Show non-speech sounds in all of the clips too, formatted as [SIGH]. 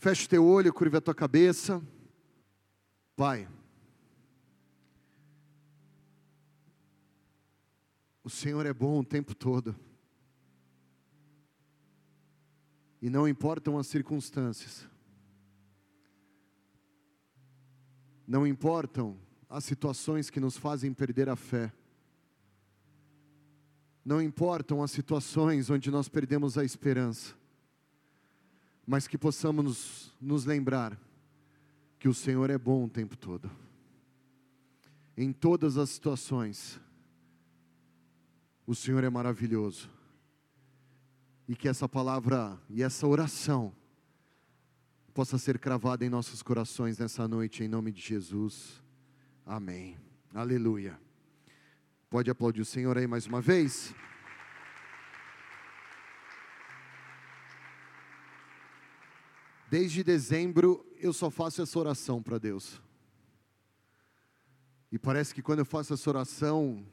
Feche teu olho, curva a tua cabeça. Pai, o Senhor é bom o tempo todo. E não importam as circunstâncias. Não importam as situações que nos fazem perder a fé. Não importam as situações onde nós perdemos a esperança mas que possamos nos, nos lembrar que o Senhor é bom o tempo todo, em todas as situações, o Senhor é maravilhoso, e que essa palavra e essa oração possa ser cravada em nossos corações nessa noite, em nome de Jesus, amém, aleluia. Pode aplaudir o Senhor aí mais uma vez? Desde dezembro eu só faço essa oração para Deus. E parece que quando eu faço essa oração,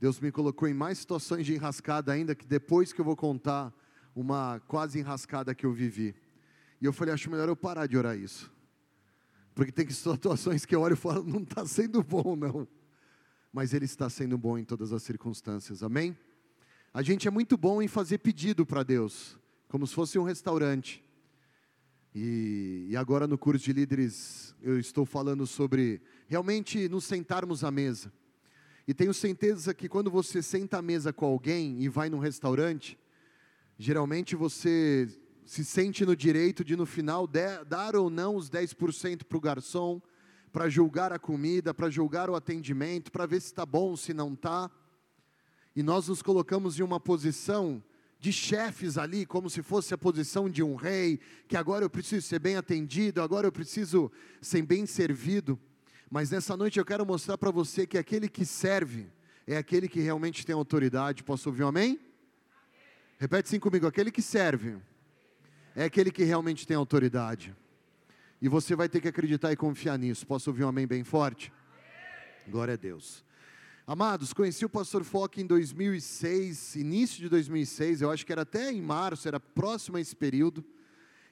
Deus me colocou em mais situações de enrascada ainda que depois que eu vou contar uma quase enrascada que eu vivi. E eu falei, acho melhor eu parar de orar isso. Porque tem situações que eu olho e falo, não está sendo bom, não. Mas Ele está sendo bom em todas as circunstâncias, amém? A gente é muito bom em fazer pedido para Deus, como se fosse um restaurante. E, e, agora no curso de líderes eu estou falando sobre realmente nos sentarmos à mesa. E tenho certeza que quando você senta à mesa com alguém e vai num restaurante, geralmente você se sente no direito de no final de, dar ou não os 10% para o garçom, para julgar a comida, para julgar o atendimento, para ver se está bom, se não está. E nós nos colocamos em uma posição de chefes ali, como se fosse a posição de um rei, que agora eu preciso ser bem atendido, agora eu preciso ser bem servido. Mas nessa noite eu quero mostrar para você que aquele que serve é aquele que realmente tem autoridade. Posso ouvir um amém? Repete sim comigo: aquele que serve é aquele que realmente tem autoridade. E você vai ter que acreditar e confiar nisso. Posso ouvir um amém bem forte? Glória a Deus. Amados, conheci o pastor Foque em 2006, início de 2006, eu acho que era até em março, era próximo a esse período.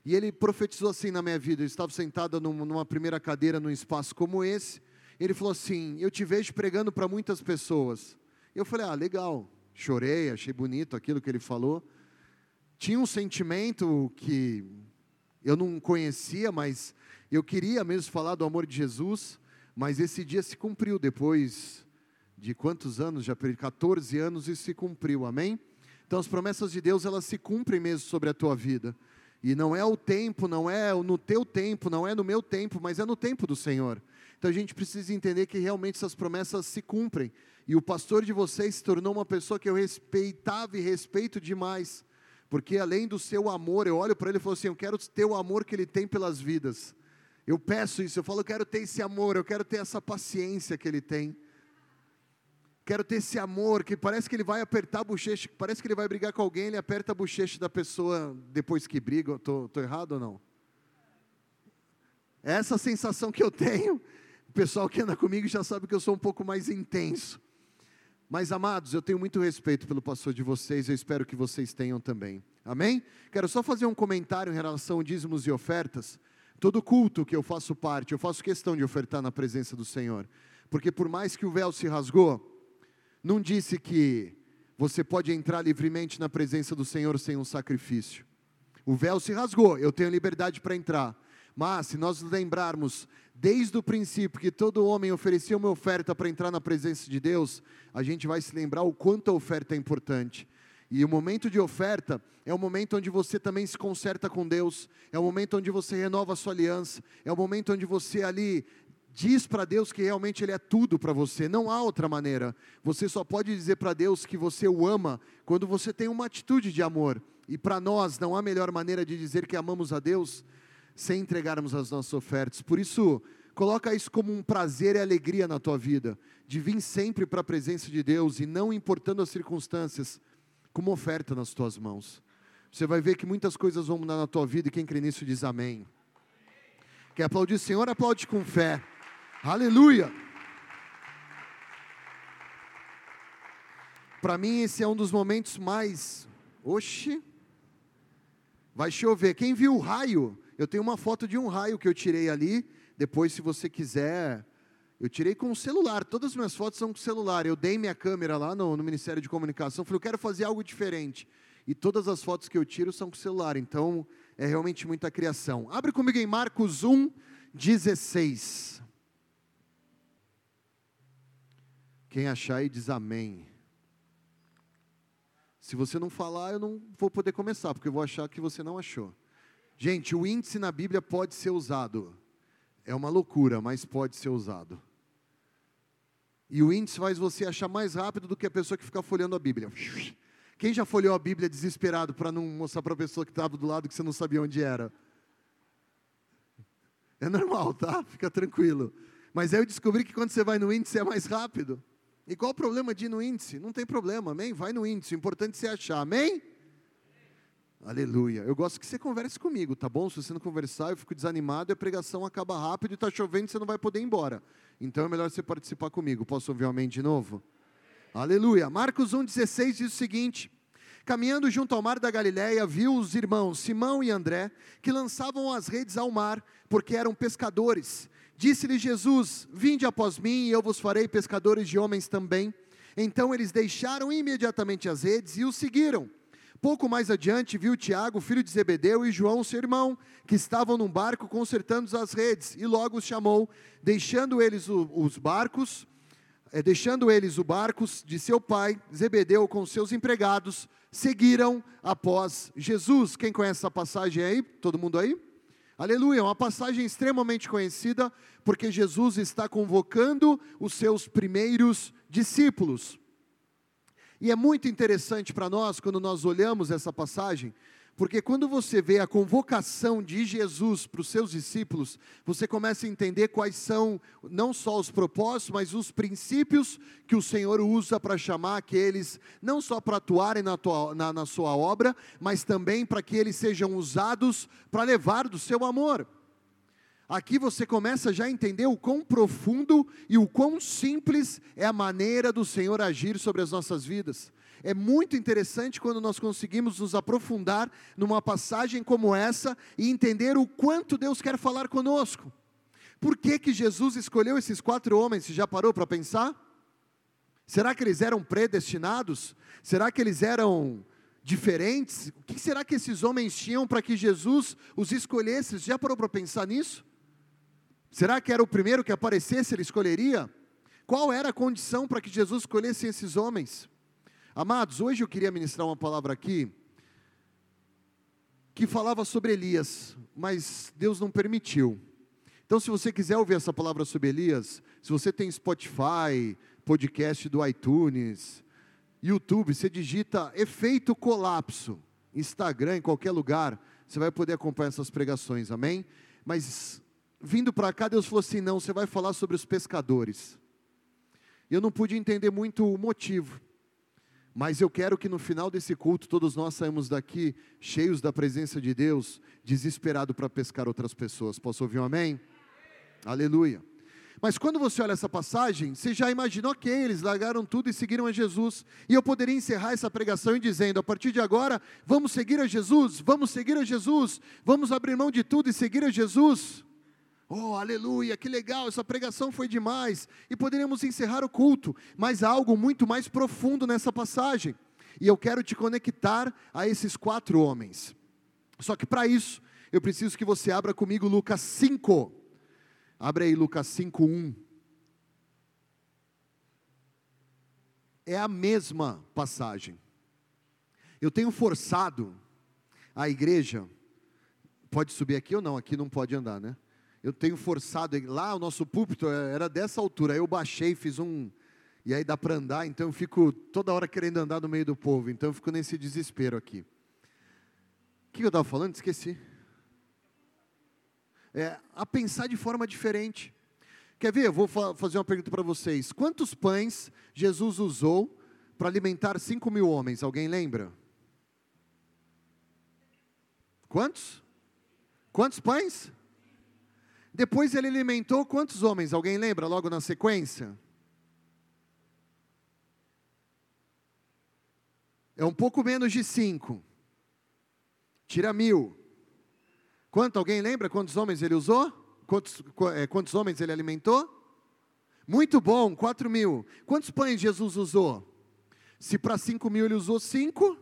E ele profetizou assim na minha vida. Eu estava sentado numa primeira cadeira num espaço como esse. Ele falou assim: Eu te vejo pregando para muitas pessoas. Eu falei: Ah, legal. Chorei, achei bonito aquilo que ele falou. Tinha um sentimento que eu não conhecia, mas eu queria mesmo falar do amor de Jesus. Mas esse dia se cumpriu depois de quantos anos? Já 14 anos e se cumpriu, amém? Então as promessas de Deus elas se cumprem mesmo sobre a tua vida. E não é o tempo, não é no teu tempo, não é no meu tempo, mas é no tempo do Senhor. Então a gente precisa entender que realmente essas promessas se cumprem. E o pastor de vocês se tornou uma pessoa que eu respeitava e respeito demais. Porque além do seu amor, eu olho para ele e falo assim: eu quero ter o amor que ele tem pelas vidas. Eu peço isso, eu falo, eu quero ter esse amor, eu quero ter essa paciência que ele tem. Quero ter esse amor que parece que ele vai apertar a bochecha, parece que ele vai brigar com alguém, ele aperta a bochecha da pessoa depois que briga. Estou errado ou não? É essa sensação que eu tenho. O pessoal que anda comigo já sabe que eu sou um pouco mais intenso. Mas, amados, eu tenho muito respeito pelo pastor de vocês, eu espero que vocês tenham também. Amém? Quero só fazer um comentário em relação a dízimos e ofertas. Todo culto que eu faço parte, eu faço questão de ofertar na presença do Senhor. Porque por mais que o véu se rasgou, não disse que você pode entrar livremente na presença do Senhor sem um sacrifício. O véu se rasgou, eu tenho liberdade para entrar. Mas se nós lembrarmos desde o princípio que todo homem oferecia uma oferta para entrar na presença de Deus, a gente vai se lembrar o quanto a oferta é importante. E o momento de oferta é o momento onde você também se conserta com Deus, é o momento onde você renova a sua aliança, é o momento onde você ali diz para Deus que realmente Ele é tudo para você, não há outra maneira. Você só pode dizer para Deus que você o ama quando você tem uma atitude de amor. E para nós não há melhor maneira de dizer que amamos a Deus sem entregarmos as nossas ofertas. Por isso, coloca isso como um prazer e alegria na tua vida, de vir sempre para a presença de Deus e não importando as circunstâncias, como oferta nas tuas mãos. Você vai ver que muitas coisas vão mudar na tua vida e quem crê nisso diz amém. Quer aplaudir o Senhor? Aplaude com fé. Aleluia! Para mim, esse é um dos momentos mais. Oxi! Vai chover. Quem viu o raio Eu tenho uma foto de um raio que eu tirei ali. Depois, se você quiser, eu tirei com o celular. Todas as minhas fotos são com celular. Eu dei minha câmera lá no, no Ministério de Comunicação. Falei, eu quero fazer algo diferente. E todas as fotos que eu tiro são com celular. Então, é realmente muita criação. Abre comigo em Marcos 1, 16. Quem achar aí diz amém. Se você não falar, eu não vou poder começar, porque eu vou achar que você não achou. Gente, o índice na Bíblia pode ser usado. É uma loucura, mas pode ser usado. E o índice faz você achar mais rápido do que a pessoa que fica folhando a Bíblia. Quem já folheou a Bíblia desesperado para não mostrar para a pessoa que estava do lado que você não sabia onde era? É normal, tá? Fica tranquilo. Mas aí eu descobri que quando você vai no índice é mais rápido. E qual o problema de ir no índice? Não tem problema, amém? Vai no índice, o importante é você achar, amém? Aleluia. Eu gosto que você converse comigo, tá bom? Se você não conversar, eu fico desanimado e a pregação acaba rápido e está chovendo, você não vai poder ir embora. Então é melhor você participar comigo. Posso ouvir um amém de novo? Aleluia. Marcos 1,16 diz o seguinte: Caminhando junto ao mar da Galiléia, viu os irmãos Simão e André, que lançavam as redes ao mar, porque eram pescadores. Disse-lhe Jesus: Vinde após mim, e eu vos farei pescadores de homens também. Então eles deixaram imediatamente as redes e o seguiram. Pouco mais adiante, viu Tiago, filho de Zebedeu, e João, seu irmão, que estavam num barco consertando as redes, e logo os chamou, deixando eles os barcos é, deixando eles o barco de seu pai, Zebedeu, com seus empregados, seguiram após Jesus. Quem conhece essa passagem aí? Todo mundo aí? Aleluia, uma passagem extremamente conhecida, porque Jesus está convocando os seus primeiros discípulos. E é muito interessante para nós, quando nós olhamos essa passagem, porque quando você vê a convocação de Jesus para os seus discípulos, você começa a entender quais são não só os propósitos, mas os princípios que o Senhor usa para chamar aqueles, não só para atuarem na, tua, na, na sua obra, mas também para que eles sejam usados para levar do seu amor. Aqui você começa já a entender o quão profundo e o quão simples é a maneira do Senhor agir sobre as nossas vidas. É muito interessante quando nós conseguimos nos aprofundar numa passagem como essa e entender o quanto Deus quer falar conosco. Por que, que Jesus escolheu esses quatro homens? Você já parou para pensar? Será que eles eram predestinados? Será que eles eram diferentes? O que será que esses homens tinham para que Jesus os escolhesse? Você já parou para pensar nisso? Será que era o primeiro que aparecesse, ele escolheria? Qual era a condição para que Jesus escolhesse esses homens? Amados, hoje eu queria ministrar uma palavra aqui que falava sobre Elias, mas Deus não permitiu. Então, se você quiser ouvir essa palavra sobre Elias, se você tem Spotify, podcast do iTunes, YouTube, você digita efeito colapso, Instagram, em qualquer lugar, você vai poder acompanhar essas pregações, amém? Mas vindo para cá, Deus falou assim: não, você vai falar sobre os pescadores. Eu não pude entender muito o motivo. Mas eu quero que no final desse culto todos nós saímos daqui cheios da presença de Deus, desesperado para pescar outras pessoas. Posso ouvir um amém? Aleluia. Mas quando você olha essa passagem, você já imagina, ok, eles largaram tudo e seguiram a Jesus. E eu poderia encerrar essa pregação dizendo: a partir de agora, vamos seguir a Jesus, vamos seguir a Jesus, vamos abrir mão de tudo e seguir a Jesus. Oh, aleluia, que legal, essa pregação foi demais. E poderíamos encerrar o culto, mas há algo muito mais profundo nessa passagem. E eu quero te conectar a esses quatro homens. Só que para isso, eu preciso que você abra comigo Lucas 5. Abre aí Lucas 5, 1. É a mesma passagem. Eu tenho forçado a igreja. Pode subir aqui ou não? Aqui não pode andar, né? Eu tenho forçado, lá o nosso púlpito era dessa altura, aí eu baixei, fiz um, e aí dá para andar, então eu fico toda hora querendo andar no meio do povo, então eu fico nesse desespero aqui. O que eu estava falando? Esqueci. É, a pensar de forma diferente. Quer ver? Eu vou fa fazer uma pergunta para vocês. Quantos pães Jesus usou para alimentar 5 mil homens? Alguém lembra? Quantos? Quantos pães? Depois ele alimentou quantos homens? Alguém lembra logo na sequência? É um pouco menos de cinco. Tira mil. Quanto? Alguém lembra quantos homens ele usou? Quantos, é, quantos homens ele alimentou? Muito bom, 4 mil. Quantos pães Jesus usou? Se para 5 mil ele usou 5,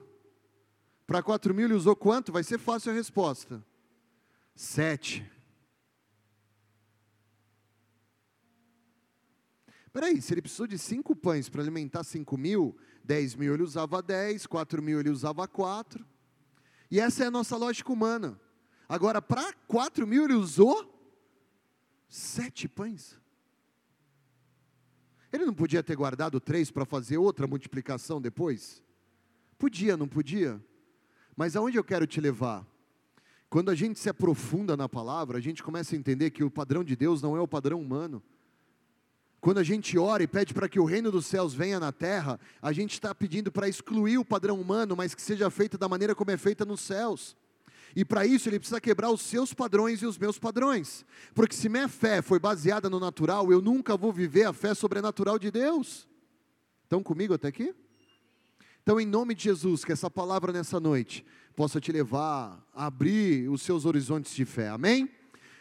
para 4 mil ele usou quanto? Vai ser fácil a resposta. 7. Peraí, se ele precisou de 5 pães para alimentar 5 mil, 10 mil ele usava 10, 4 mil ele usava 4. E essa é a nossa lógica humana. Agora, para 4 mil ele usou 7 pães. Ele não podia ter guardado três para fazer outra multiplicação depois? Podia, não podia? Mas aonde eu quero te levar? Quando a gente se aprofunda na palavra, a gente começa a entender que o padrão de Deus não é o padrão humano. Quando a gente ora e pede para que o reino dos céus venha na terra, a gente está pedindo para excluir o padrão humano, mas que seja feito da maneira como é feita nos céus. E para isso ele precisa quebrar os seus padrões e os meus padrões. Porque se minha fé foi baseada no natural, eu nunca vou viver a fé sobrenatural de Deus. Estão comigo até aqui? Então, em nome de Jesus, que essa palavra nessa noite possa te levar a abrir os seus horizontes de fé. Amém?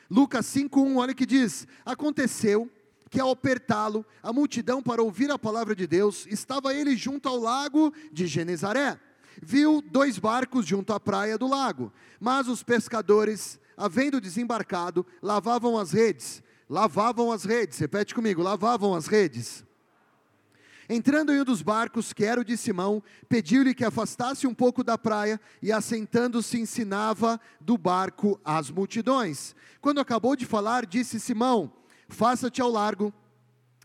Lucas 5:1, olha que diz: Aconteceu que ao apertá-lo, a multidão para ouvir a palavra de Deus, estava ele junto ao lago de Genezaré viu dois barcos junto à praia do lago, mas os pescadores, havendo desembarcado, lavavam as redes. Lavavam as redes, repete comigo, lavavam as redes. Entrando em um dos barcos, que era o de Simão, pediu-lhe que afastasse um pouco da praia e, assentando-se, ensinava do barco às multidões. Quando acabou de falar, disse Simão: Faça-te ao largo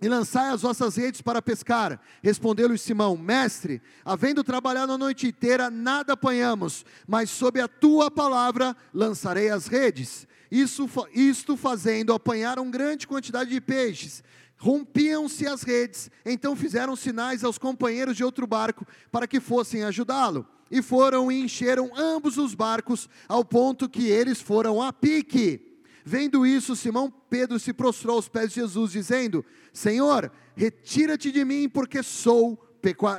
e lançai as vossas redes para pescar. Respondeu-lhe Simão: Mestre, havendo trabalhado a noite inteira, nada apanhamos, mas sob a tua palavra lançarei as redes. Isso, isto fazendo, apanharam grande quantidade de peixes. Rompiam-se as redes, então fizeram sinais aos companheiros de outro barco para que fossem ajudá-lo. E foram e encheram ambos os barcos, ao ponto que eles foram a pique. Vendo isso, Simão Pedro se prostrou aos pés de Jesus, dizendo: Senhor, retira-te de mim, porque sou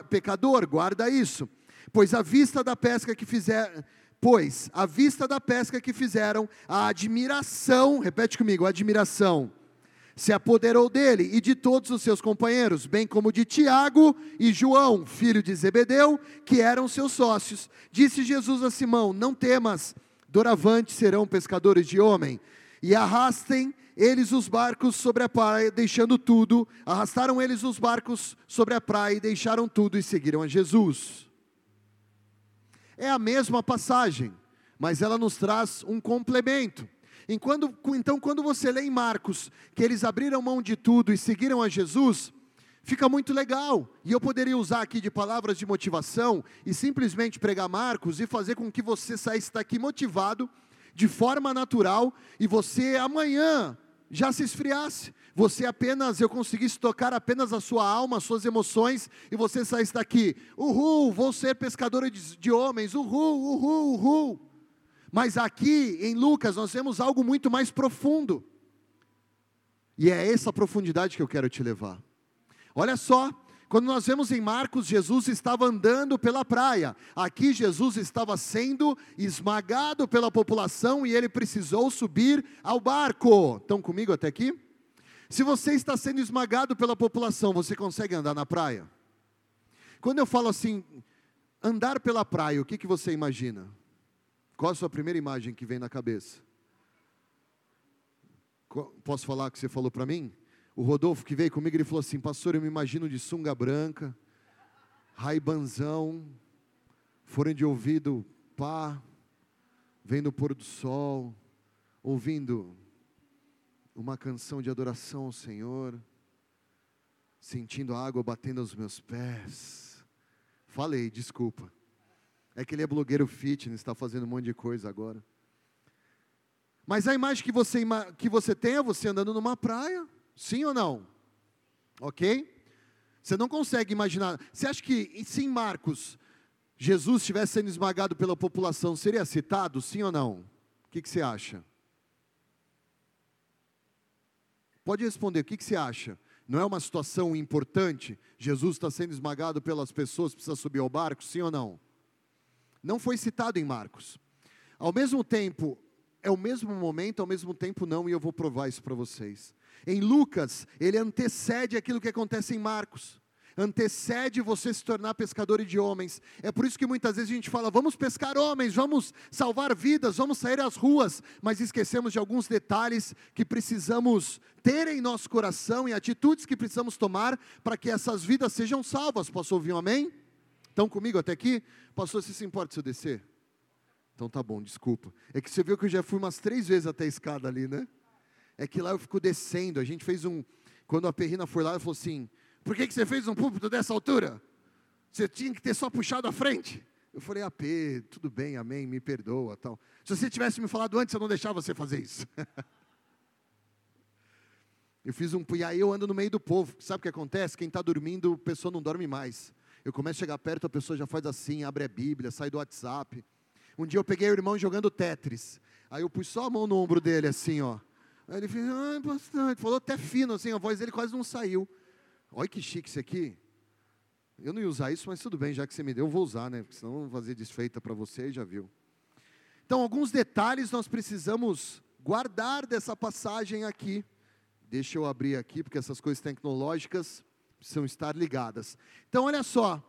pecador. Guarda isso. Pois à vista da pesca que fizeram, pois à vista da pesca que fizeram, a admiração, repete comigo, a admiração se apoderou dele e de todos os seus companheiros, bem como de Tiago e João, filho de Zebedeu, que eram seus sócios. Disse Jesus a Simão: Não temas, doravante serão pescadores de homem e arrastem eles os barcos sobre a praia, deixando tudo. Arrastaram eles os barcos sobre a praia e deixaram tudo e seguiram a Jesus. É a mesma passagem, mas ela nos traz um complemento. Enquanto, então, quando você lê em Marcos que eles abriram mão de tudo e seguiram a Jesus, fica muito legal. E eu poderia usar aqui de palavras de motivação e simplesmente pregar Marcos e fazer com que você saísse daqui motivado de forma natural e você amanhã já se esfriasse. Você apenas, eu conseguisse tocar apenas a sua alma, as suas emoções, e você saísse daqui, uhul, vou ser pescador de, de homens, uhul, uhul, uhul. Mas aqui em Lucas nós temos algo muito mais profundo. E é essa profundidade que eu quero te levar. Olha só, quando nós vemos em Marcos, Jesus estava andando pela praia. Aqui, Jesus estava sendo esmagado pela população e ele precisou subir ao barco. Estão comigo até aqui? Se você está sendo esmagado pela população, você consegue andar na praia? Quando eu falo assim, andar pela praia, o que, que você imagina? Qual a sua primeira imagem que vem na cabeça? Posso falar o que você falou para mim? O Rodolfo que veio comigo, ele falou assim: Pastor, eu me imagino de sunga branca, raibanzão, fone de ouvido, pá, vendo o pôr do sol, ouvindo uma canção de adoração ao Senhor, sentindo a água batendo aos meus pés. Falei, desculpa. É que ele é blogueiro fitness, está fazendo um monte de coisa agora. Mas a imagem que você, que você tem é você andando numa praia, Sim ou não? Ok? Você não consegue imaginar. Você acha que se em Marcos Jesus estivesse sendo esmagado pela população, seria citado? Sim ou não? O que, que você acha? Pode responder, o que, que você acha? Não é uma situação importante? Jesus está sendo esmagado pelas pessoas, precisa subir ao barco, sim ou não? Não foi citado em Marcos. Ao mesmo tempo, é o mesmo momento, ao mesmo tempo não, e eu vou provar isso para vocês. Em Lucas, ele antecede aquilo que acontece em Marcos antecede você se tornar pescador de homens. É por isso que muitas vezes a gente fala, vamos pescar homens, vamos salvar vidas, vamos sair às ruas, mas esquecemos de alguns detalhes que precisamos ter em nosso coração e atitudes que precisamos tomar para que essas vidas sejam salvas. Posso ouvir um amém? Estão comigo até aqui? Pastor, se se importa se eu descer? Então tá bom, desculpa. É que você viu que eu já fui umas três vezes até a escada ali, né? É que lá eu fico descendo. A gente fez um. Quando a Perrina foi lá, ela falou assim: por que, que você fez um púlpito dessa altura? Você tinha que ter só puxado a frente. Eu falei, AP, tudo bem, amém, me perdoa, tal. Se você tivesse me falado antes, eu não deixava você fazer isso. [LAUGHS] eu fiz um, e aí eu ando no meio do povo. Sabe o que acontece? Quem está dormindo, a pessoa não dorme mais. Eu começo a chegar perto, a pessoa já faz assim, abre a Bíblia, sai do WhatsApp. Um dia eu peguei o irmão jogando Tetris. Aí eu pus só a mão no ombro dele, assim, ó. Aí ele fez, ah, bastante. Falou até fino, assim, a voz dele quase não saiu. Olha que chique isso aqui. Eu não ia usar isso, mas tudo bem, já que você me deu, eu vou usar, né? Porque senão eu vou fazer desfeita para você, já viu. Então, alguns detalhes nós precisamos guardar dessa passagem aqui. Deixa eu abrir aqui, porque essas coisas tecnológicas precisam estar ligadas. Então, olha só.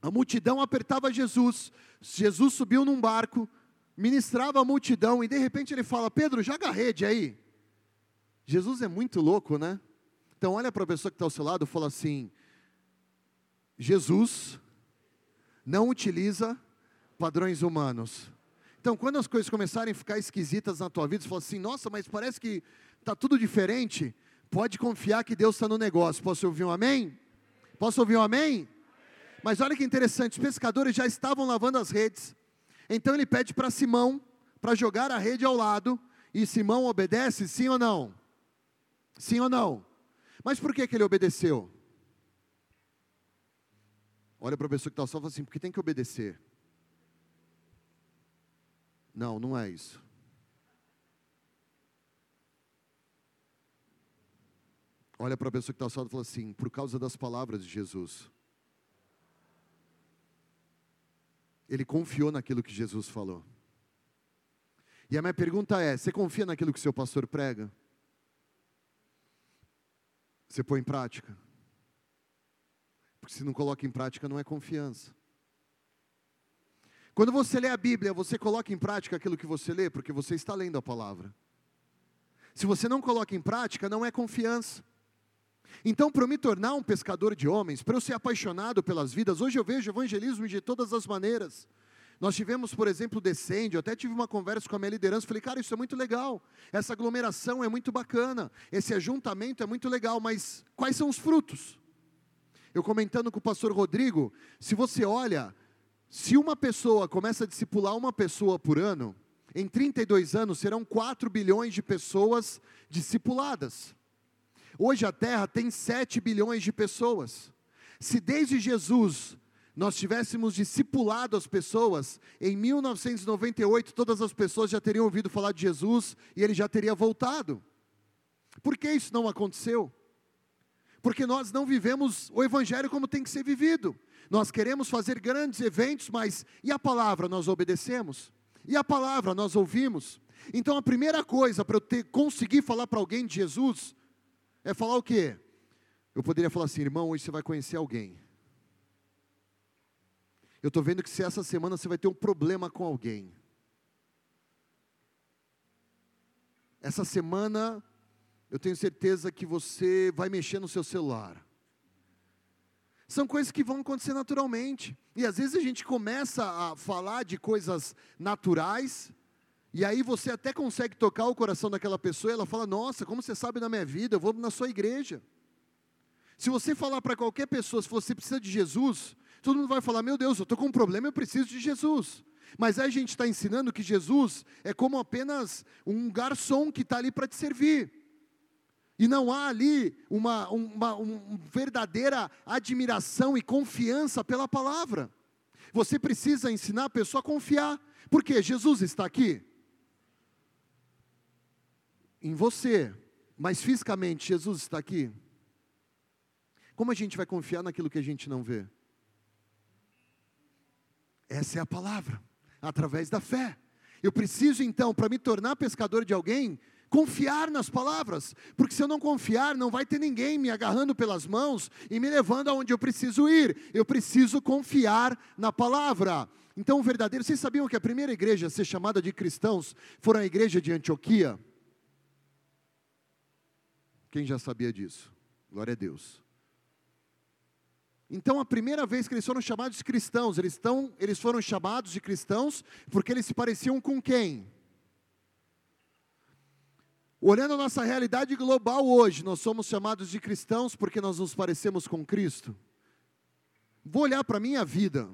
A multidão apertava Jesus. Jesus subiu num barco, ministrava a multidão e de repente ele fala: Pedro, joga a rede aí. Jesus é muito louco, né? Então, olha para a pessoa que está ao seu lado e fala assim: Jesus não utiliza padrões humanos. Então, quando as coisas começarem a ficar esquisitas na tua vida, você fala assim: nossa, mas parece que está tudo diferente. Pode confiar que Deus está no negócio. Posso ouvir um amém? Posso ouvir um amém? Mas olha que interessante: os pescadores já estavam lavando as redes. Então ele pede para Simão para jogar a rede ao lado. E Simão obedece, sim ou não? Sim ou não? Mas por que, que ele obedeceu? Olha para a pessoa que está só e fala assim, porque tem que obedecer. Não, não é isso. Olha para a pessoa que está só e fala assim, por causa das palavras de Jesus. Ele confiou naquilo que Jesus falou. E a minha pergunta é: você confia naquilo que seu pastor prega? Você põe em prática? Porque se não coloca em prática, não é confiança. Quando você lê a Bíblia, você coloca em prática aquilo que você lê, porque você está lendo a palavra. Se você não coloca em prática, não é confiança. Então, para eu me tornar um pescador de homens, para eu ser apaixonado pelas vidas, hoje eu vejo evangelismo de todas as maneiras. Nós tivemos, por exemplo, Descende, eu até tive uma conversa com a minha liderança, falei, cara, isso é muito legal, essa aglomeração é muito bacana, esse ajuntamento é muito legal, mas quais são os frutos? Eu comentando com o pastor Rodrigo, se você olha, se uma pessoa começa a discipular uma pessoa por ano, em 32 anos serão 4 bilhões de pessoas discipuladas. Hoje a Terra tem 7 bilhões de pessoas. Se desde Jesus nós tivéssemos discipulado as pessoas, em 1998 todas as pessoas já teriam ouvido falar de Jesus e ele já teria voltado. Por que isso não aconteceu? Porque nós não vivemos o Evangelho como tem que ser vivido. Nós queremos fazer grandes eventos, mas e a palavra nós obedecemos? E a palavra nós ouvimos? Então a primeira coisa para eu ter, conseguir falar para alguém de Jesus é falar o quê? Eu poderia falar assim, irmão, hoje você vai conhecer alguém. Eu estou vendo que se essa semana você vai ter um problema com alguém. Essa semana, eu tenho certeza que você vai mexer no seu celular. São coisas que vão acontecer naturalmente. E às vezes a gente começa a falar de coisas naturais, e aí você até consegue tocar o coração daquela pessoa, e ela fala: Nossa, como você sabe da minha vida, eu vou na sua igreja. Se você falar para qualquer pessoa, se você precisa de Jesus, Todo mundo vai falar: meu Deus, eu estou com um problema, eu preciso de Jesus. Mas aí a gente está ensinando que Jesus é como apenas um garçom que está ali para te servir. E não há ali uma, uma, uma verdadeira admiração e confiança pela palavra. Você precisa ensinar a pessoa a confiar. Porque Jesus está aqui? Em você. Mas fisicamente, Jesus está aqui? Como a gente vai confiar naquilo que a gente não vê? Essa é a palavra, através da fé. Eu preciso então, para me tornar pescador de alguém, confiar nas palavras, porque se eu não confiar, não vai ter ninguém me agarrando pelas mãos e me levando aonde eu preciso ir. Eu preciso confiar na palavra. Então, o verdadeiro, vocês sabiam que a primeira igreja a ser chamada de cristãos foi a igreja de Antioquia? Quem já sabia disso? Glória a Deus. Então, a primeira vez que eles foram chamados de cristãos, eles, estão, eles foram chamados de cristãos porque eles se pareciam com quem? Olhando a nossa realidade global hoje, nós somos chamados de cristãos porque nós nos parecemos com Cristo. Vou olhar para a minha vida.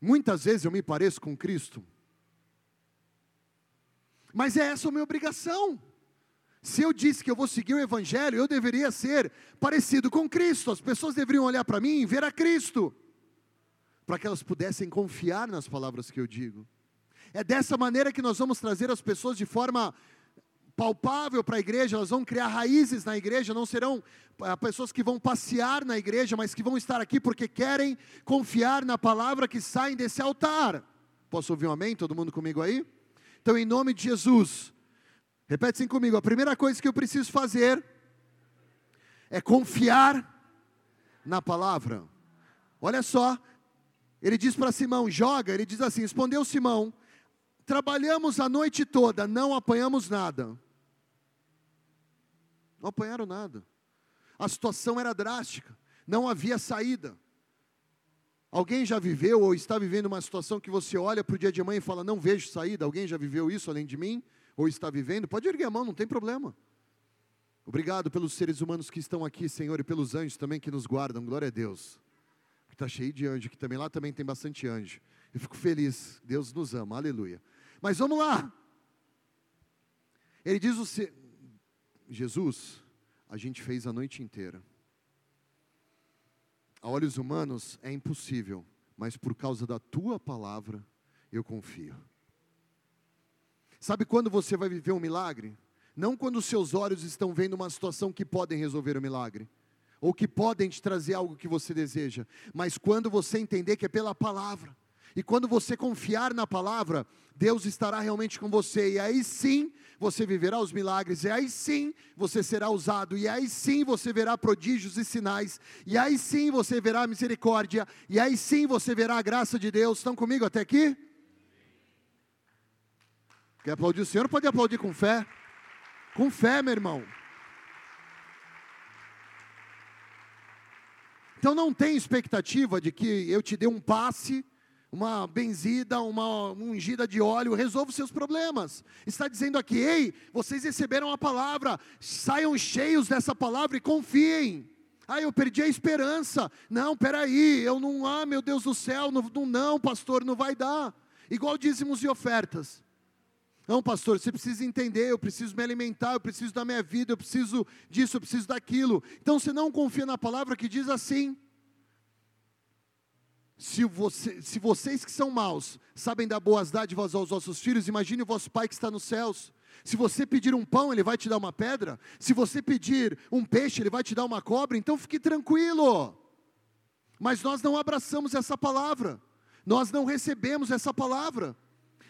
Muitas vezes eu me pareço com Cristo. Mas é essa a minha obrigação. Se eu disse que eu vou seguir o Evangelho, eu deveria ser parecido com Cristo. As pessoas deveriam olhar para mim e ver a Cristo, para que elas pudessem confiar nas palavras que eu digo. É dessa maneira que nós vamos trazer as pessoas de forma palpável para a igreja, elas vão criar raízes na igreja, não serão ah, pessoas que vão passear na igreja, mas que vão estar aqui porque querem confiar na palavra que sai desse altar. Posso ouvir um amém? Todo mundo comigo aí? Então, em nome de Jesus, Repete assim comigo: a primeira coisa que eu preciso fazer é confiar na palavra. Olha só, ele diz para Simão: joga. Ele diz assim: respondeu Simão, trabalhamos a noite toda, não apanhamos nada. Não apanharam nada. A situação era drástica, não havia saída. Alguém já viveu ou está vivendo uma situação que você olha para o dia de amanhã e fala: Não vejo saída? Alguém já viveu isso além de mim? Ou está vivendo, pode erguer a mão, não tem problema. Obrigado pelos seres humanos que estão aqui, Senhor, e pelos anjos também que nos guardam, glória a Deus. Está cheio de anjo aqui também, lá também tem bastante anjo. Eu fico feliz, Deus nos ama, aleluia. Mas vamos lá. Ele diz o se... Jesus, a gente fez a noite inteira. A olhos humanos é impossível, mas por causa da tua palavra eu confio. Sabe quando você vai viver um milagre? Não quando os seus olhos estão vendo uma situação que podem resolver o milagre, ou que podem te trazer algo que você deseja, mas quando você entender que é pela palavra, e quando você confiar na palavra, Deus estará realmente com você, e aí sim você viverá os milagres, e aí sim você será usado, e aí sim você verá prodígios e sinais, e aí sim você verá misericórdia, e aí sim você verá a graça de Deus. Estão comigo até aqui? Quer aplaudir o Senhor? Pode aplaudir com fé. Com fé, meu irmão. Então não tem expectativa de que eu te dê um passe, uma benzida, uma ungida de óleo, resolva os seus problemas. Está dizendo aqui, ei, vocês receberam a palavra, saiam cheios dessa palavra e confiem. Ah, eu perdi a esperança. Não, peraí, eu não, ah, meu Deus do céu, não, não, pastor, não vai dar. Igual dízimos e ofertas. Não, pastor, você precisa entender, eu preciso me alimentar, eu preciso da minha vida, eu preciso disso, eu preciso daquilo. Então você não confia na palavra que diz assim: se, você, se vocês que são maus sabem dar boas dádivas aos vossos filhos, imagine o vosso Pai que está nos céus. Se você pedir um pão, Ele vai te dar uma pedra. Se você pedir um peixe, Ele vai te dar uma cobra. Então fique tranquilo. Mas nós não abraçamos essa palavra, nós não recebemos essa palavra.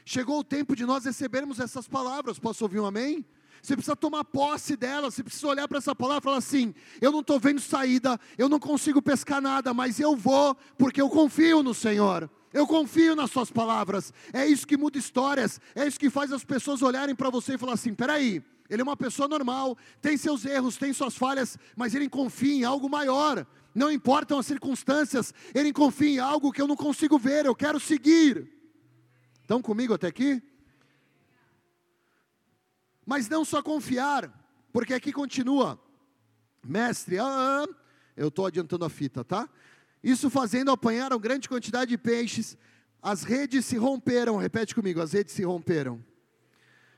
Chegou o tempo de nós recebermos essas palavras. Posso ouvir um amém? Você precisa tomar posse delas, você precisa olhar para essa palavra e falar assim: eu não estou vendo saída, eu não consigo pescar nada, mas eu vou, porque eu confio no Senhor. Eu confio nas suas palavras. É isso que muda histórias. É isso que faz as pessoas olharem para você e falar assim: peraí, ele é uma pessoa normal, tem seus erros, tem suas falhas, mas ele confia em algo maior. Não importam as circunstâncias, ele confia em algo que eu não consigo ver, eu quero seguir. Estão comigo até aqui? Mas não só confiar, porque aqui continua, mestre, ah, ah, eu estou adiantando a fita, tá? Isso fazendo apanharam grande quantidade de peixes, as redes se romperam, repete comigo, as redes se romperam.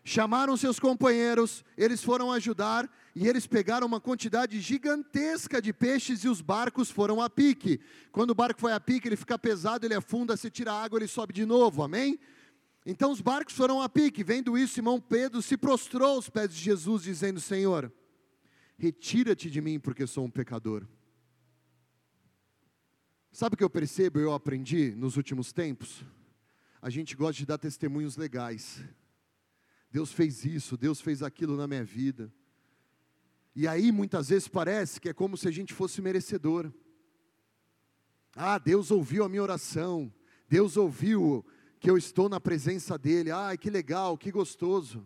Chamaram seus companheiros, eles foram ajudar e eles pegaram uma quantidade gigantesca de peixes e os barcos foram a pique. Quando o barco foi a pique, ele fica pesado, ele afunda, se tira água, ele sobe de novo, amém? Então os barcos foram a pique. Vendo isso, Simão Pedro se prostrou aos pés de Jesus, dizendo: Senhor, retira-te de mim, porque sou um pecador. Sabe o que eu percebo e eu aprendi nos últimos tempos? a gente gosta de dar testemunhos legais. Deus fez isso, Deus fez aquilo na minha vida. E aí muitas vezes parece que é como se a gente fosse merecedor. Ah, Deus ouviu a minha oração. Deus ouviu que eu estou na presença dele. Ah, que legal, que gostoso.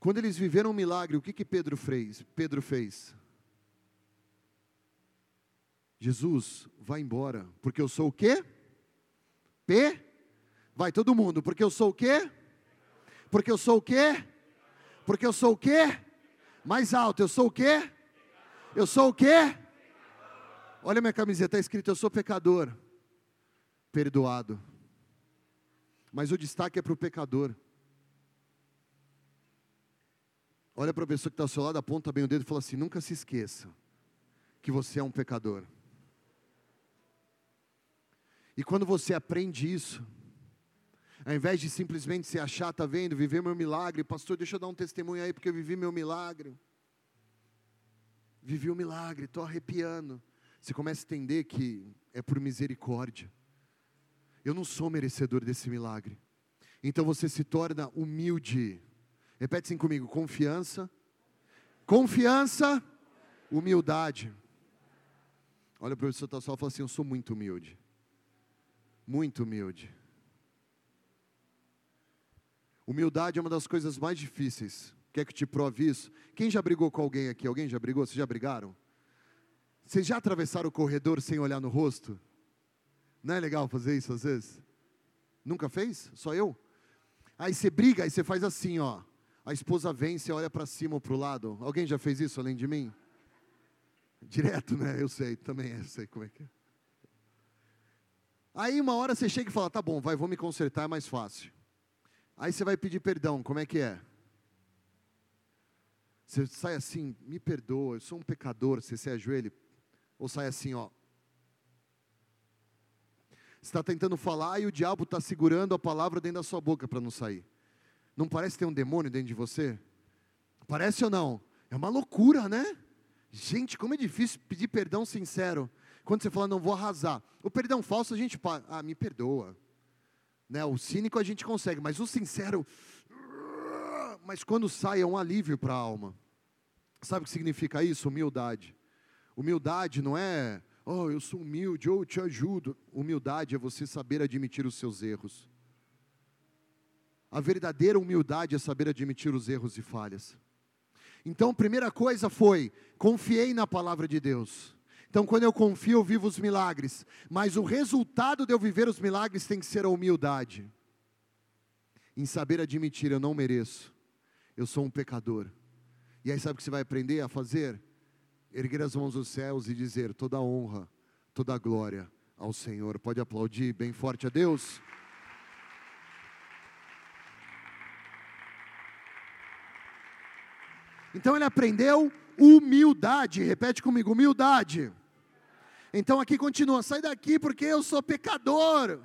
Quando eles viveram um milagre, o que que Pedro fez? Pedro fez. Jesus, vai embora, porque eu sou o quê? P? Vai todo mundo, porque eu sou o quê? Porque eu sou o quê? Porque eu sou o quê? Mais alto, eu sou o quê? Eu sou o quê? Olha minha camiseta, está escrito: Eu sou pecador, perdoado. Mas o destaque é para o pecador. Olha para a pessoa que está ao seu lado, aponta bem o dedo e fala assim: Nunca se esqueça que você é um pecador. E quando você aprende isso, ao invés de simplesmente se achar, está vendo, viver meu milagre, pastor, deixa eu dar um testemunho aí, porque eu vivi meu milagre. Vivi o milagre, estou arrepiando. Você começa a entender que é por misericórdia. Eu não sou merecedor desse milagre. Então você se torna humilde. Repete assim comigo: confiança, confiança, humildade. Olha o professor Tassol e fala assim: Eu sou muito humilde muito humilde. Humildade é uma das coisas mais difíceis. Quer que te prove isso? Quem já brigou com alguém aqui? Alguém já brigou? Vocês já brigaram? Vocês já atravessaram o corredor sem olhar no rosto? Não é legal fazer isso às vezes? Nunca fez? Só eu? Aí você briga, aí você faz assim, ó. A esposa vem, você olha para cima ou para o lado. Alguém já fez isso além de mim? Direto, né? Eu sei, também eu sei como é que é. Aí uma hora você chega e fala: tá bom, vai, vou me consertar, é mais fácil. Aí você vai pedir perdão, como é que é? Você sai assim, me perdoa, eu sou um pecador, você se ajoelha, ou sai assim, ó. Está tentando falar e o diabo está segurando a palavra dentro da sua boca para não sair. Não parece ter um demônio dentro de você? Parece ou não? É uma loucura, né? Gente, como é difícil pedir perdão sincero. Quando você fala, não vou arrasar. O perdão falso a gente, ah, me perdoa. Né? O cínico a gente consegue, mas o sincero, mas quando sai é um alívio para a alma. Sabe o que significa isso? Humildade. Humildade não é, oh, eu sou humilde, ou oh, eu te ajudo. Humildade é você saber admitir os seus erros. A verdadeira humildade é saber admitir os erros e falhas. Então, a primeira coisa foi: confiei na palavra de Deus. Então, quando eu confio, eu vivo os milagres. Mas o resultado de eu viver os milagres tem que ser a humildade. Em saber admitir, eu não mereço. Eu sou um pecador. E aí, sabe o que você vai aprender a fazer? Erguer as mãos aos céus e dizer: toda honra, toda glória ao Senhor. Pode aplaudir bem forte a Deus. Então ele aprendeu humildade. Repete comigo: humildade. Então aqui continua: sai daqui porque eu sou pecador.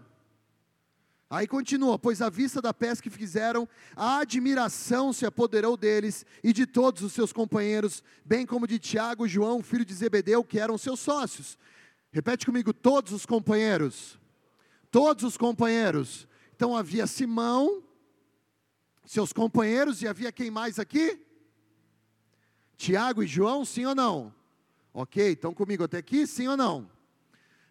Aí continua: pois à vista da pesca que fizeram, a admiração se apoderou deles e de todos os seus companheiros, bem como de Tiago, João, filho de Zebedeu, que eram seus sócios. Repete comigo: todos os companheiros. Todos os companheiros. Então havia Simão, seus companheiros, e havia quem mais aqui? Tiago e João, sim ou não? Ok, estão comigo até aqui, sim ou não?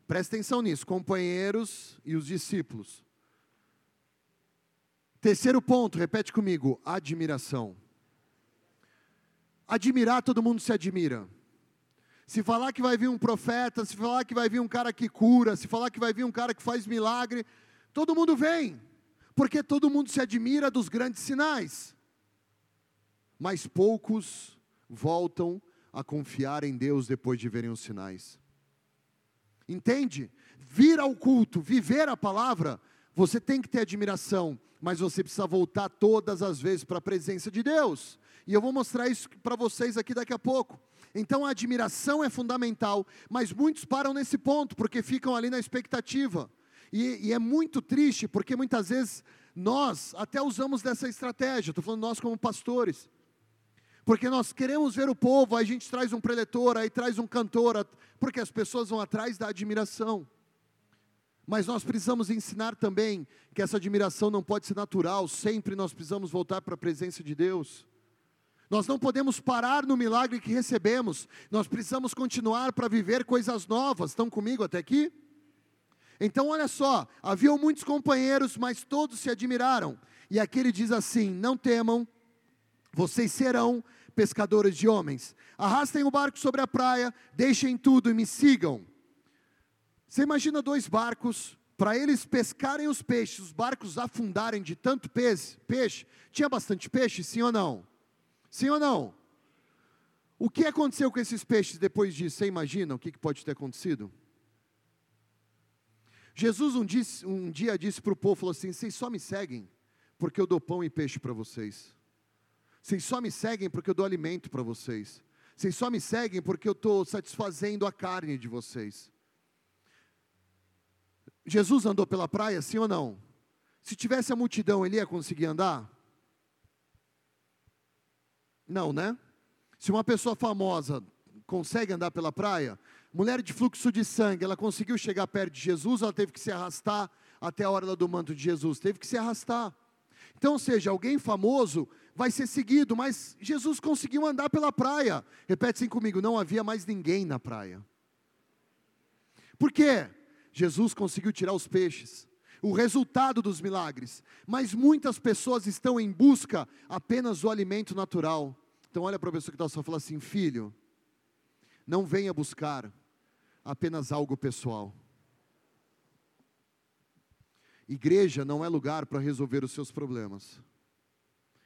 Presta atenção nisso, companheiros e os discípulos. Terceiro ponto, repete comigo: admiração. Admirar, todo mundo se admira. Se falar que vai vir um profeta, se falar que vai vir um cara que cura, se falar que vai vir um cara que faz milagre, todo mundo vem, porque todo mundo se admira dos grandes sinais. Mas poucos voltam a confiar em Deus depois de verem os sinais. Entende? Vir ao culto, viver a palavra, você tem que ter admiração, mas você precisa voltar todas as vezes para a presença de Deus. E eu vou mostrar isso para vocês aqui daqui a pouco. Então a admiração é fundamental, mas muitos param nesse ponto, porque ficam ali na expectativa. E, e é muito triste, porque muitas vezes nós até usamos dessa estratégia, estou falando nós como pastores. Porque nós queremos ver o povo, aí a gente traz um preletor, aí traz um cantor, porque as pessoas vão atrás da admiração. Mas nós precisamos ensinar também que essa admiração não pode ser natural, sempre nós precisamos voltar para a presença de Deus. Nós não podemos parar no milagre que recebemos, nós precisamos continuar para viver coisas novas. Estão comigo até aqui? Então, olha só: haviam muitos companheiros, mas todos se admiraram. E aqui ele diz assim: Não temam, vocês serão pescadores de homens. Arrastem o barco sobre a praia, deixem tudo e me sigam. Você imagina dois barcos, para eles pescarem os peixes, os barcos afundarem de tanto peixe, peixe. Tinha bastante peixe, sim ou não? Sim ou não? O que aconteceu com esses peixes depois disso? Você imagina o que pode ter acontecido? Jesus um dia, um dia disse para o povo, falou assim, vocês só me seguem porque eu dou pão e peixe para vocês. Vocês só me seguem porque eu dou alimento para vocês. Vocês só me seguem porque eu estou satisfazendo a carne de vocês. Jesus andou pela praia, sim ou não? Se tivesse a multidão, ele ia conseguir andar? Não, né? Se uma pessoa famosa consegue andar pela praia, mulher de fluxo de sangue, ela conseguiu chegar perto de Jesus, ela teve que se arrastar até a hora do manto de Jesus, teve que se arrastar. Então, seja, alguém famoso vai ser seguido, mas Jesus conseguiu andar pela praia. Repete assim comigo: não havia mais ninguém na praia. Por quê? Jesus conseguiu tirar os peixes o resultado dos milagres, mas muitas pessoas estão em busca apenas do alimento natural. Então olha para a pessoa que está só fala assim, filho, não venha buscar apenas algo pessoal. Igreja não é lugar para resolver os seus problemas.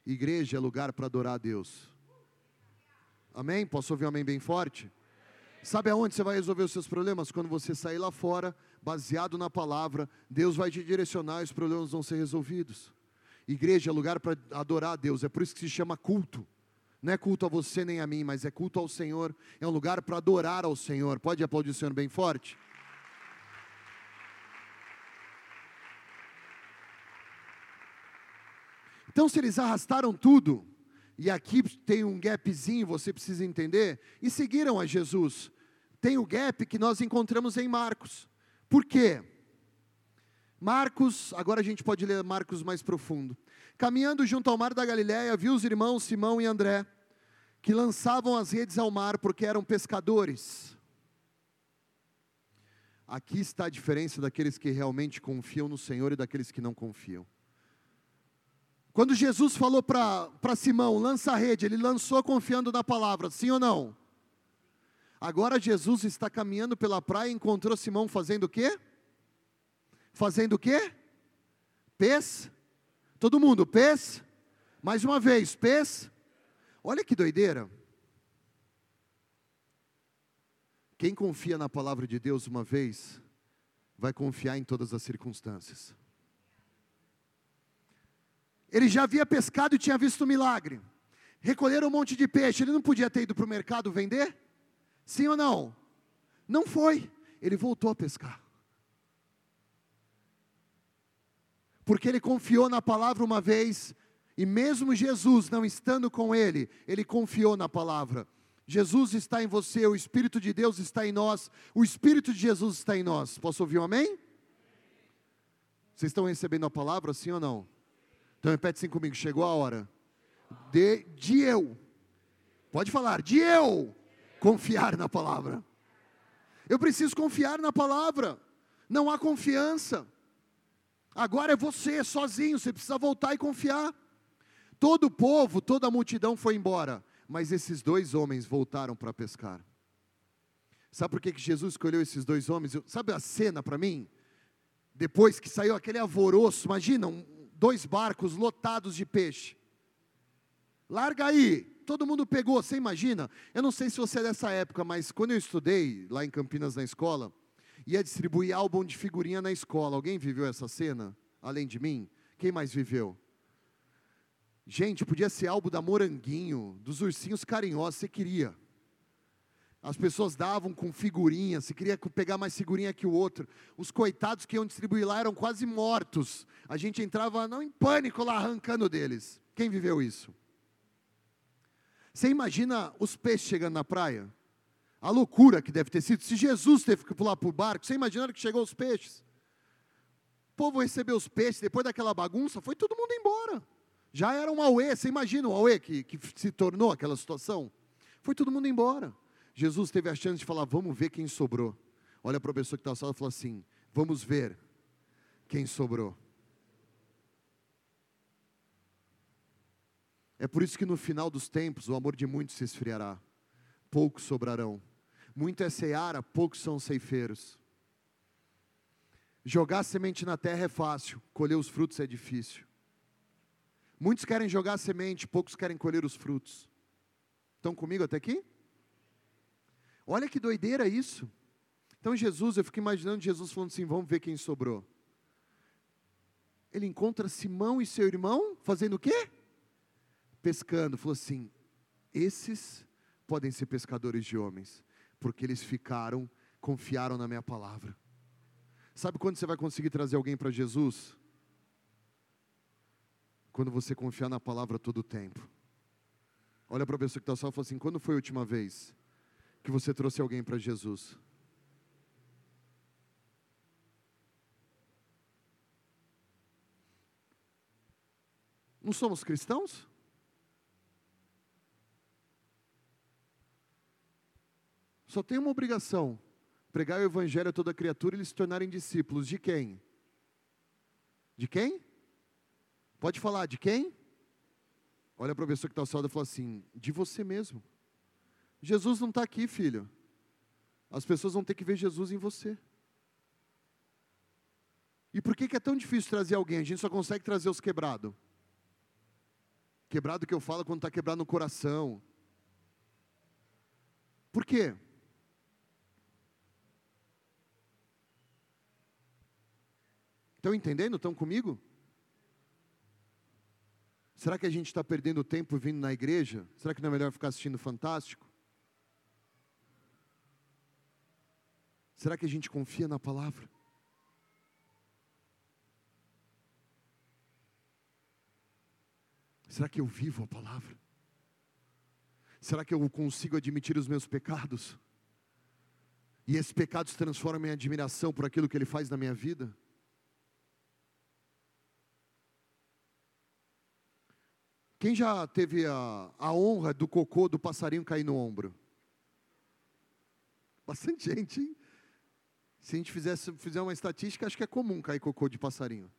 Igreja é lugar para adorar a Deus. Amém? Posso ouvir um amém bem forte? Sabe aonde você vai resolver os seus problemas? Quando você sair lá fora, baseado na palavra, Deus vai te direcionar e os problemas vão ser resolvidos. Igreja é lugar para adorar a Deus, é por isso que se chama culto. Não é culto a você nem a mim, mas é culto ao Senhor. É um lugar para adorar ao Senhor. Pode aplaudir o Senhor bem forte? Então, se eles arrastaram tudo, e aqui tem um gapzinho, você precisa entender, e seguiram a Jesus, tem o gap que nós encontramos em Marcos. Por quê? Marcos, agora a gente pode ler Marcos mais profundo. Caminhando junto ao mar da Galiléia, viu os irmãos Simão e André, que lançavam as redes ao mar porque eram pescadores. Aqui está a diferença daqueles que realmente confiam no Senhor e daqueles que não confiam. Quando Jesus falou para Simão, lança a rede, ele lançou confiando na palavra, sim ou não? Agora Jesus está caminhando pela praia e encontrou Simão fazendo o quê? Fazendo o quê? Pés? Todo mundo, pés? Mais uma vez, pés? Olha que doideira. Quem confia na palavra de Deus uma vez, vai confiar em todas as circunstâncias. Ele já havia pescado e tinha visto o milagre. Recolheram um monte de peixe, ele não podia ter ido para o mercado vender? Sim ou não? Não foi. Ele voltou a pescar. Porque ele confiou na palavra uma vez, e mesmo Jesus não estando com ele, ele confiou na palavra. Jesus está em você, o Espírito de Deus está em nós, o Espírito de Jesus está em nós. Posso ouvir um amém? Vocês estão recebendo a palavra, sim ou não? Então repete assim comigo: chegou a hora de, de eu, pode falar, de eu confiar na palavra. Eu preciso confiar na palavra. Não há confiança. Agora é você sozinho, você precisa voltar e confiar. Todo o povo, toda a multidão foi embora, mas esses dois homens voltaram para pescar. Sabe por que, que Jesus escolheu esses dois homens? Sabe a cena para mim? Depois que saiu aquele alvoroço, imagina, um, dois barcos lotados de peixe. Larga aí, todo mundo pegou, você imagina? Eu não sei se você é dessa época, mas quando eu estudei lá em Campinas na escola, ia distribuir álbum de figurinha na escola. Alguém viveu essa cena? Além de mim? Quem mais viveu? Gente, podia ser álbum da Moranguinho, dos ursinhos carinhosos, você queria. As pessoas davam com figurinha, se queria pegar mais figurinha que o outro. Os coitados que iam distribuir lá eram quase mortos. A gente entrava não em pânico lá arrancando deles. Quem viveu isso? Você imagina os peixes chegando na praia? A loucura que deve ter sido. Se Jesus teve que pular para o barco, você imagina que chegou os peixes? O povo recebeu os peixes, depois daquela bagunça, foi todo mundo embora. Já era um Aue, você imagina o Aue que, que se tornou aquela situação? Foi todo mundo embora. Jesus teve a chance de falar: vamos ver quem sobrou. Olha para a pessoa que está na sala e fala assim: vamos ver quem sobrou. É por isso que no final dos tempos o amor de muitos se esfriará, poucos sobrarão. Muito é seara, poucos são ceifeiros. Jogar semente na terra é fácil, colher os frutos é difícil. Muitos querem jogar semente, poucos querem colher os frutos. Estão comigo até aqui? Olha que doideira isso. Então Jesus, eu fico imaginando Jesus falando assim: vamos ver quem sobrou. Ele encontra Simão e seu irmão fazendo o quê? Pescando. Falou assim: esses podem ser pescadores de homens, porque eles ficaram, confiaram na minha palavra. Sabe quando você vai conseguir trazer alguém para Jesus? Quando você confiar na palavra todo o tempo. Olha para a pessoa que está só e fala assim: quando foi a última vez que você trouxe alguém para Jesus? Não somos cristãos? Só tem uma obrigação: pregar o evangelho a toda criatura e eles se tornarem discípulos de quem? De quem? Pode falar, de quem? Olha para a pessoa que está ao seu lado e fala assim: de você mesmo. Jesus não está aqui, filho. As pessoas vão ter que ver Jesus em você. E por que, que é tão difícil trazer alguém? A gente só consegue trazer os quebrados. Quebrado que eu falo quando está quebrado no coração. Por quê? Estão entendendo? Estão comigo? Será que a gente está perdendo tempo vindo na igreja? Será que não é melhor ficar assistindo Fantástico? Será que a gente confia na palavra? Será que eu vivo a palavra? Será que eu consigo admitir os meus pecados? E esses pecados transformam em admiração por aquilo que Ele faz na minha vida? Quem já teve a, a honra do cocô do passarinho cair no ombro? Bastante gente, hein? Se a gente fizesse, fizer uma estatística, acho que é comum cair cocô de passarinho.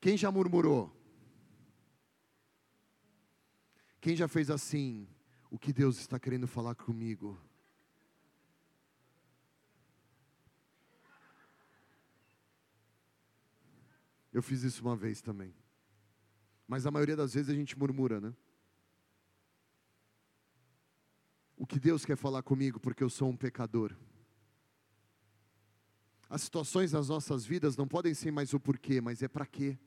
Quem já murmurou? Quem já fez assim? O que Deus está querendo falar comigo? Eu fiz isso uma vez também. Mas a maioria das vezes a gente murmura, né? O que Deus quer falar comigo porque eu sou um pecador? As situações das nossas vidas não podem ser mais o porquê, mas é para quê.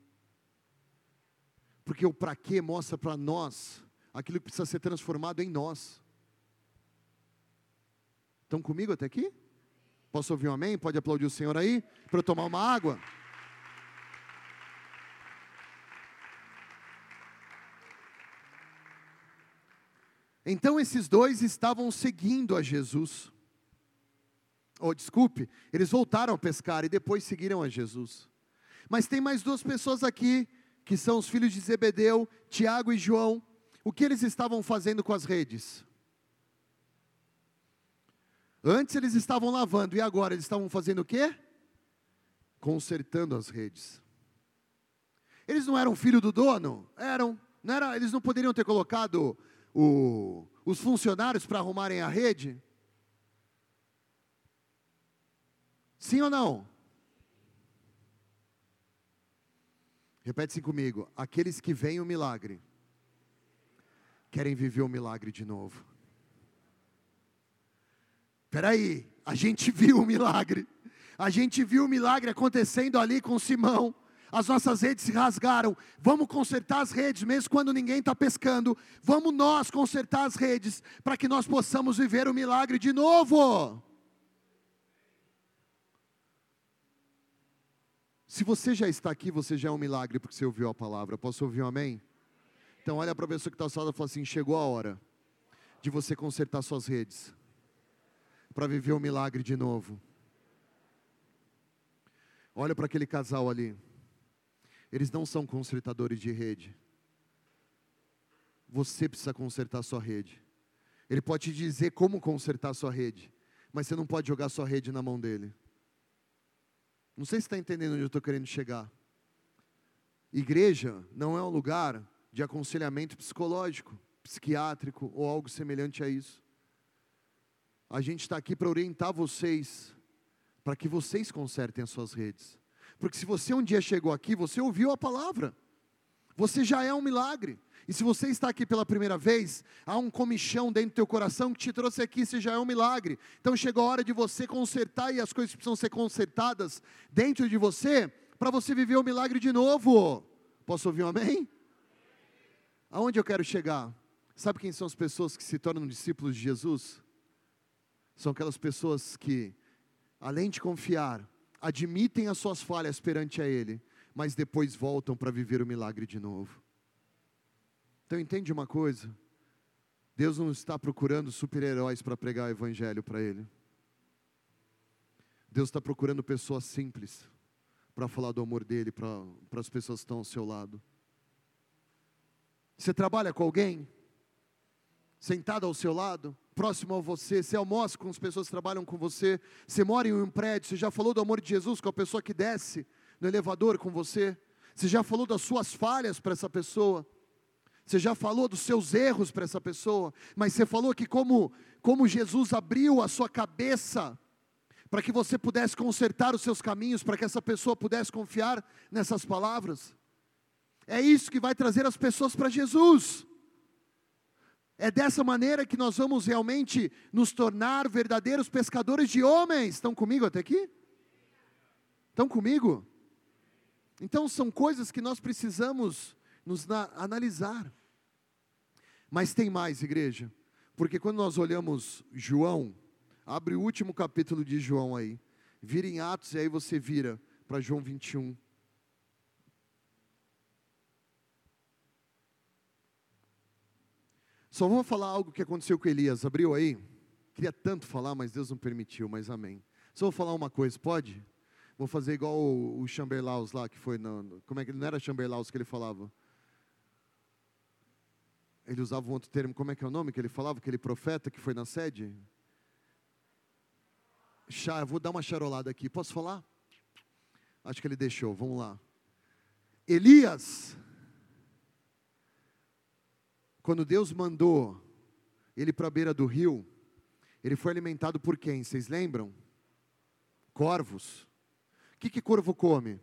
Porque o para quê mostra para nós aquilo que precisa ser transformado em nós. Estão comigo até aqui? Posso ouvir um amém? Pode aplaudir o Senhor aí? Para eu tomar uma água? Então esses dois estavam seguindo a Jesus. Ou oh, desculpe, eles voltaram a pescar e depois seguiram a Jesus. Mas tem mais duas pessoas aqui, que são os filhos de Zebedeu, Tiago e João. O que eles estavam fazendo com as redes? Antes eles estavam lavando e agora eles estavam fazendo o quê? Consertando as redes. Eles não eram filho do dono? Eram. Não era, eles não poderiam ter colocado o, os funcionários para arrumarem a rede? Sim ou não? Repete-se comigo. Aqueles que veem o milagre querem viver o milagre de novo. Espera aí, a gente [LAUGHS] viu o milagre. A gente viu o milagre acontecendo ali com Simão as nossas redes se rasgaram, vamos consertar as redes, mesmo quando ninguém está pescando, vamos nós consertar as redes, para que nós possamos viver o milagre de novo. Se você já está aqui, você já é um milagre, porque você ouviu a palavra. Posso ouvir um amém? Então, olha para a pessoa que está ao e fala assim: chegou a hora de você consertar suas redes, para viver o milagre de novo. Olha para aquele casal ali. Eles não são consertadores de rede. Você precisa consertar sua rede. Ele pode te dizer como consertar sua rede, mas você não pode jogar sua rede na mão dele. Não sei se está entendendo onde eu estou querendo chegar. Igreja não é um lugar de aconselhamento psicológico, psiquiátrico ou algo semelhante a isso. A gente está aqui para orientar vocês, para que vocês consertem as suas redes. Porque se você um dia chegou aqui, você ouviu a palavra, você já é um milagre. E se você está aqui pela primeira vez, há um comichão dentro do teu coração que te trouxe aqui, você já é um milagre. Então chegou a hora de você consertar e as coisas precisam ser consertadas dentro de você, para você viver o milagre de novo. Posso ouvir um amém? Aonde eu quero chegar? Sabe quem são as pessoas que se tornam discípulos de Jesus? São aquelas pessoas que, além de confiar, admitem as suas falhas perante a Ele, mas depois voltam para viver o milagre de novo. Então entende uma coisa? Deus não está procurando super-heróis para pregar o evangelho para Ele. Deus está procurando pessoas simples para falar do amor dele para, as pessoas que estão ao seu lado. Você trabalha com alguém? Sentado ao seu lado? Próximo a você, você almoça com as pessoas que trabalham com você, você mora em um prédio, você já falou do amor de Jesus com a pessoa que desce no elevador com você, você já falou das suas falhas para essa pessoa, você já falou dos seus erros para essa pessoa, mas você falou que como, como Jesus abriu a sua cabeça para que você pudesse consertar os seus caminhos, para que essa pessoa pudesse confiar nessas palavras. É isso que vai trazer as pessoas para Jesus. É dessa maneira que nós vamos realmente nos tornar verdadeiros pescadores de homens. Estão comigo até aqui? Estão comigo? Então são coisas que nós precisamos nos analisar. Mas tem mais, igreja. Porque quando nós olhamos João, abre o último capítulo de João aí. Vira em Atos e aí você vira para João 21. Só vou falar algo que aconteceu com Elias. Abriu aí? Queria tanto falar, mas Deus não permitiu, mas amém. Só vou falar uma coisa, pode? Vou fazer igual o, o Chamberlaus lá, que foi, no, como é que não era Chamberlaus que ele falava? Ele usava um outro termo, como é que é o nome que ele falava? Aquele profeta que foi na sede? Chá, vou dar uma charolada aqui, posso falar? Acho que ele deixou, vamos lá. Elias quando Deus mandou ele para a beira do rio, ele foi alimentado por quem? Vocês lembram? Corvos. O que, que corvo come?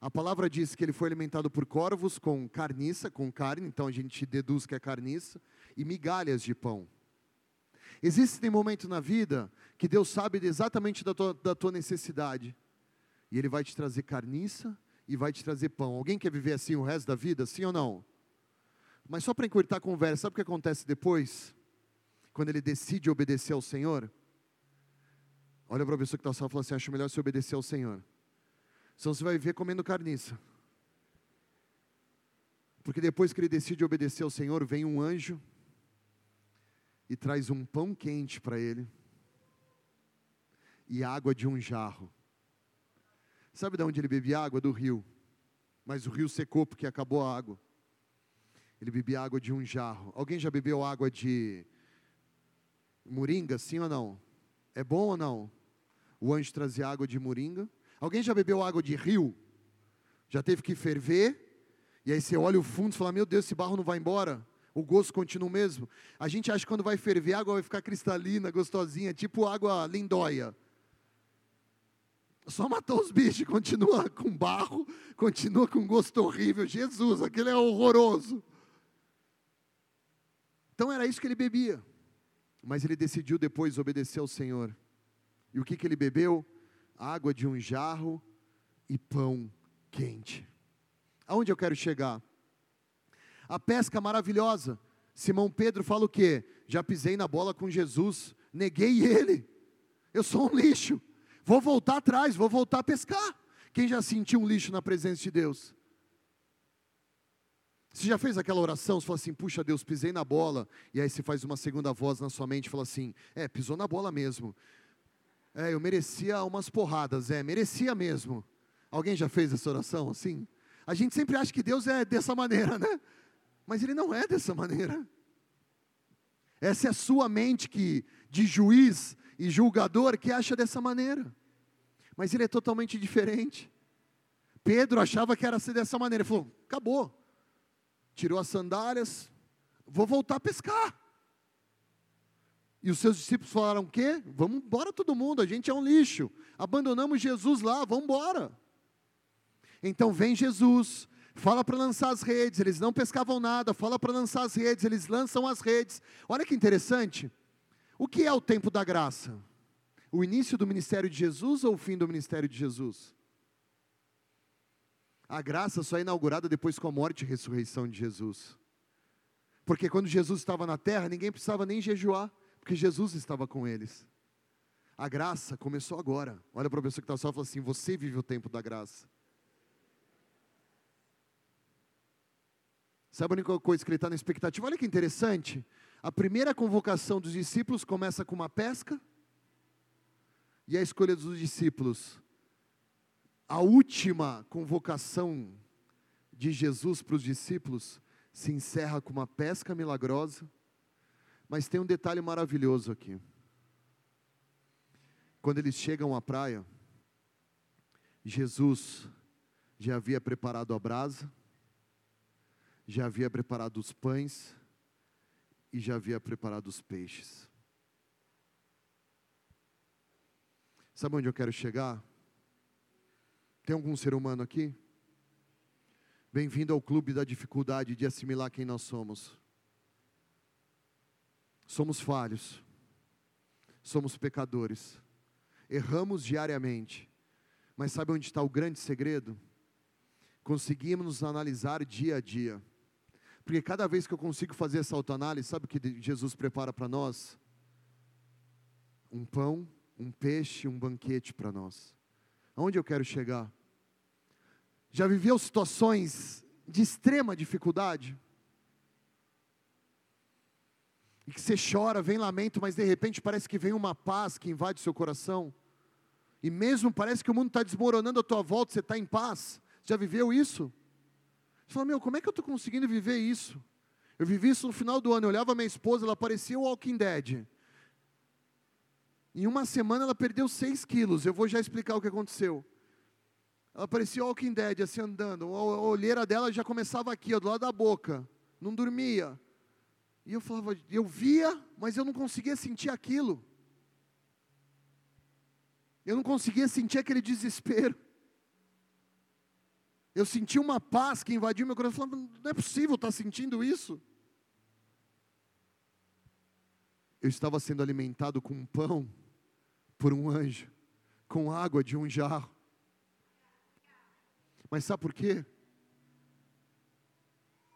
A palavra diz que ele foi alimentado por corvos com carniça, com carne, então a gente deduz que é carniça, e migalhas de pão. Existem momentos na vida que Deus sabe exatamente da tua, da tua necessidade, e Ele vai te trazer carniça e vai te trazer pão. Alguém quer viver assim o resto da vida, sim ou não? Mas só para encurtar a conversa, sabe o que acontece depois? Quando ele decide obedecer ao Senhor? Olha para a pessoa que está só e fala assim: acho melhor se obedecer ao Senhor. Senão você vai viver comendo carniça. Porque depois que ele decide obedecer ao Senhor, vem um anjo e traz um pão quente para ele e água de um jarro. Sabe de onde ele bebia água? Do rio. Mas o rio secou porque acabou a água. Ele bebia água de um jarro. Alguém já bebeu água de moringa, sim ou não? É bom ou não? O anjo trazia água de moringa. Alguém já bebeu água de rio? Já teve que ferver? E aí você olha o fundo e fala: Meu Deus, esse barro não vai embora. O gosto continua o mesmo. A gente acha que quando vai ferver, a água vai ficar cristalina, gostosinha, tipo água lindóia. Só matou os bichos, [LAUGHS] continua com barro, continua com gosto horrível. Jesus, aquele é horroroso. Então era isso que ele bebia. Mas ele decidiu depois obedecer ao Senhor. E o que, que ele bebeu? Água de um jarro e pão quente. Aonde eu quero chegar? A pesca maravilhosa. Simão Pedro fala o quê? Já pisei na bola com Jesus, neguei ele. Eu sou um lixo. Vou voltar atrás, vou voltar a pescar. Quem já sentiu um lixo na presença de Deus? Você já fez aquela oração, você fala assim, puxa Deus, pisei na bola, e aí você faz uma segunda voz na sua mente e fala assim, é, pisou na bola mesmo. É, eu merecia umas porradas, é, merecia mesmo. Alguém já fez essa oração assim? A gente sempre acha que Deus é dessa maneira, né? Mas Ele não é dessa maneira. Essa é a sua mente que, de juiz e julgador, que acha dessa maneira. Mas Ele é totalmente diferente. Pedro achava que era ser dessa maneira. Ele falou: acabou. Tirou as sandálias, vou voltar a pescar. E os seus discípulos falaram: o quê? Vamos embora todo mundo, a gente é um lixo. Abandonamos Jesus lá, vamos embora. Então vem Jesus, fala para lançar as redes, eles não pescavam nada, fala para lançar as redes, eles lançam as redes. Olha que interessante. O que é o tempo da graça? O início do ministério de Jesus ou o fim do ministério de Jesus? A graça só é inaugurada depois com a morte e ressurreição de Jesus. Porque quando Jesus estava na terra, ninguém precisava nem jejuar, porque Jesus estava com eles. A graça começou agora. Olha para a pessoa que está só e fala assim: Você vive o tempo da graça. Sabe a única coisa que ele está na expectativa? Olha que interessante. A primeira convocação dos discípulos começa com uma pesca. E a escolha dos discípulos. A última convocação de Jesus para os discípulos se encerra com uma pesca milagrosa. Mas tem um detalhe maravilhoso aqui. Quando eles chegam à praia, Jesus já havia preparado a brasa já havia preparado os pães e já havia preparado os peixes. Sabe onde eu quero chegar? Tem algum ser humano aqui? Bem-vindo ao clube da dificuldade de assimilar quem nós somos. Somos falhos, somos pecadores, erramos diariamente, mas sabe onde está o grande segredo? Conseguimos analisar dia a dia porque cada vez que eu consigo fazer essa autoanálise, sabe o que Jesus prepara para nós? Um pão, um peixe, um banquete para nós. Aonde eu quero chegar? Já viveu situações de extrema dificuldade? E que você chora, vem lamento, mas de repente parece que vem uma paz que invade seu coração. E mesmo parece que o mundo está desmoronando à tua volta, você está em paz. Já viveu isso? Você fala, meu, como é que eu estou conseguindo viver isso? Eu vivi isso no final do ano, eu olhava minha esposa, ela parecia o Walking Dead. Em uma semana ela perdeu 6 quilos, eu vou já explicar o que aconteceu. Ela parecia o Walking Dead, assim andando, a olheira dela já começava aqui, ó, do lado da boca, não dormia. E eu falava, eu via, mas eu não conseguia sentir aquilo. Eu não conseguia sentir aquele desespero. Eu senti uma paz que invadiu meu coração. Falando, não é possível estar sentindo isso. Eu estava sendo alimentado com pão por um anjo, com água de um jarro. Mas sabe por quê?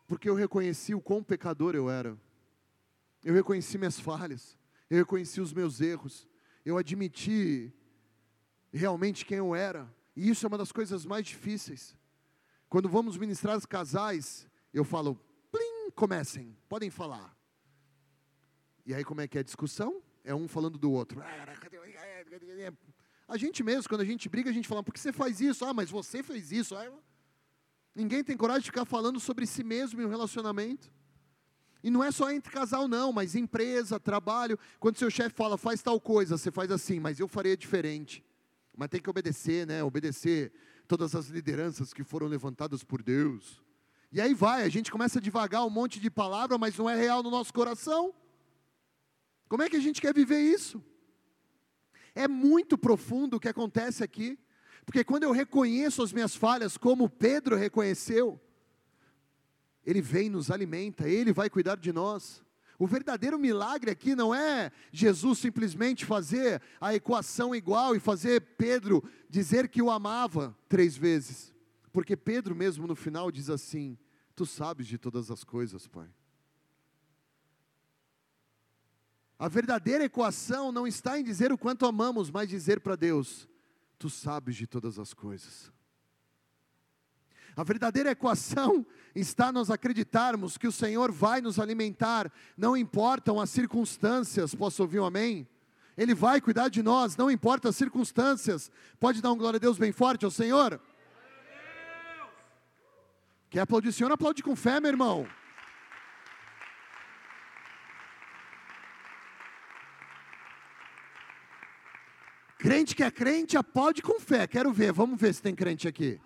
Porque eu reconheci o quão pecador eu era. Eu reconheci minhas falhas. Eu reconheci os meus erros. Eu admiti realmente quem eu era. E isso é uma das coisas mais difíceis. Quando vamos ministrar os casais, eu falo, plim, comecem, podem falar. E aí como é que é a discussão? É um falando do outro. A gente mesmo, quando a gente briga, a gente fala, por que você faz isso? Ah, mas você fez isso. Ninguém tem coragem de ficar falando sobre si mesmo em um relacionamento. E não é só entre casal, não, mas empresa, trabalho. Quando seu chefe fala, faz tal coisa, você faz assim, mas eu faria diferente. Mas tem que obedecer, né? Obedecer todas as lideranças que foram levantadas por Deus. E aí vai, a gente começa a devagar um monte de palavra, mas não é real no nosso coração. Como é que a gente quer viver isso? É muito profundo o que acontece aqui, porque quando eu reconheço as minhas falhas, como Pedro reconheceu, ele vem, nos alimenta, ele vai cuidar de nós. O verdadeiro milagre aqui não é Jesus simplesmente fazer a equação igual e fazer Pedro dizer que o amava três vezes. Porque Pedro mesmo no final diz assim: Tu sabes de todas as coisas, Pai. A verdadeira equação não está em dizer o quanto amamos, mas dizer para Deus: Tu sabes de todas as coisas. A verdadeira equação está nós acreditarmos que o Senhor vai nos alimentar, não importam as circunstâncias, posso ouvir um amém? Ele vai cuidar de nós, não importa as circunstâncias. Pode dar um glória a Deus bem forte ao Senhor? Quer aplaudir o Senhor? Aplaude com fé, meu irmão. Crente que é crente, aplaude com fé. Quero ver, vamos ver se tem crente aqui.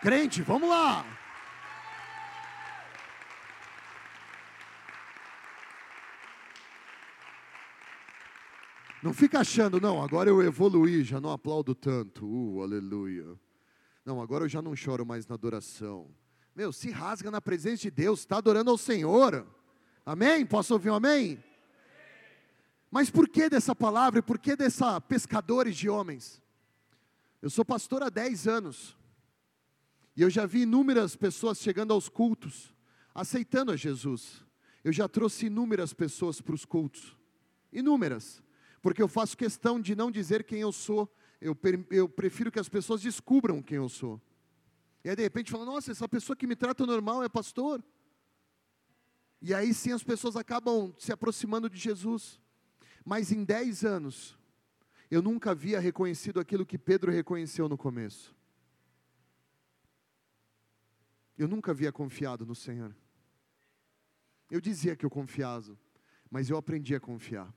Crente, vamos lá. Não fica achando, não, agora eu evoluí, já não aplaudo tanto. Uh, aleluia. Não, agora eu já não choro mais na adoração. Meu, se rasga na presença de Deus, está adorando ao Senhor. Amém? Posso ouvir um amém? Mas por que dessa palavra e por que dessa pescadores de homens? Eu sou pastor há 10 anos. E eu já vi inúmeras pessoas chegando aos cultos, aceitando a Jesus. Eu já trouxe inúmeras pessoas para os cultos. Inúmeras. Porque eu faço questão de não dizer quem eu sou. Eu, eu prefiro que as pessoas descubram quem eu sou. E aí de repente fala, nossa, essa pessoa que me trata normal é pastor. E aí sim as pessoas acabam se aproximando de Jesus. Mas em 10 anos, eu nunca havia reconhecido aquilo que Pedro reconheceu no começo. Eu nunca havia confiado no Senhor. Eu dizia que eu confiava, mas eu aprendi a confiar.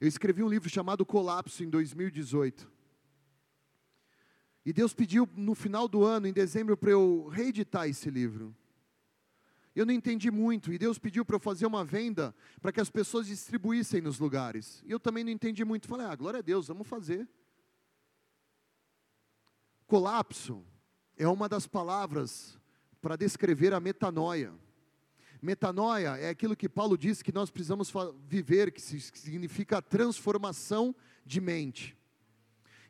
Eu escrevi um livro chamado Colapso em 2018. E Deus pediu no final do ano, em dezembro, para eu reeditar esse livro. Eu não entendi muito, e Deus pediu para eu fazer uma venda para que as pessoas distribuíssem nos lugares. E eu também não entendi muito. Falei, ah, glória a Deus, vamos fazer. Colapso é uma das palavras para descrever a metanoia. Metanoia é aquilo que Paulo diz que nós precisamos viver, que significa transformação de mente.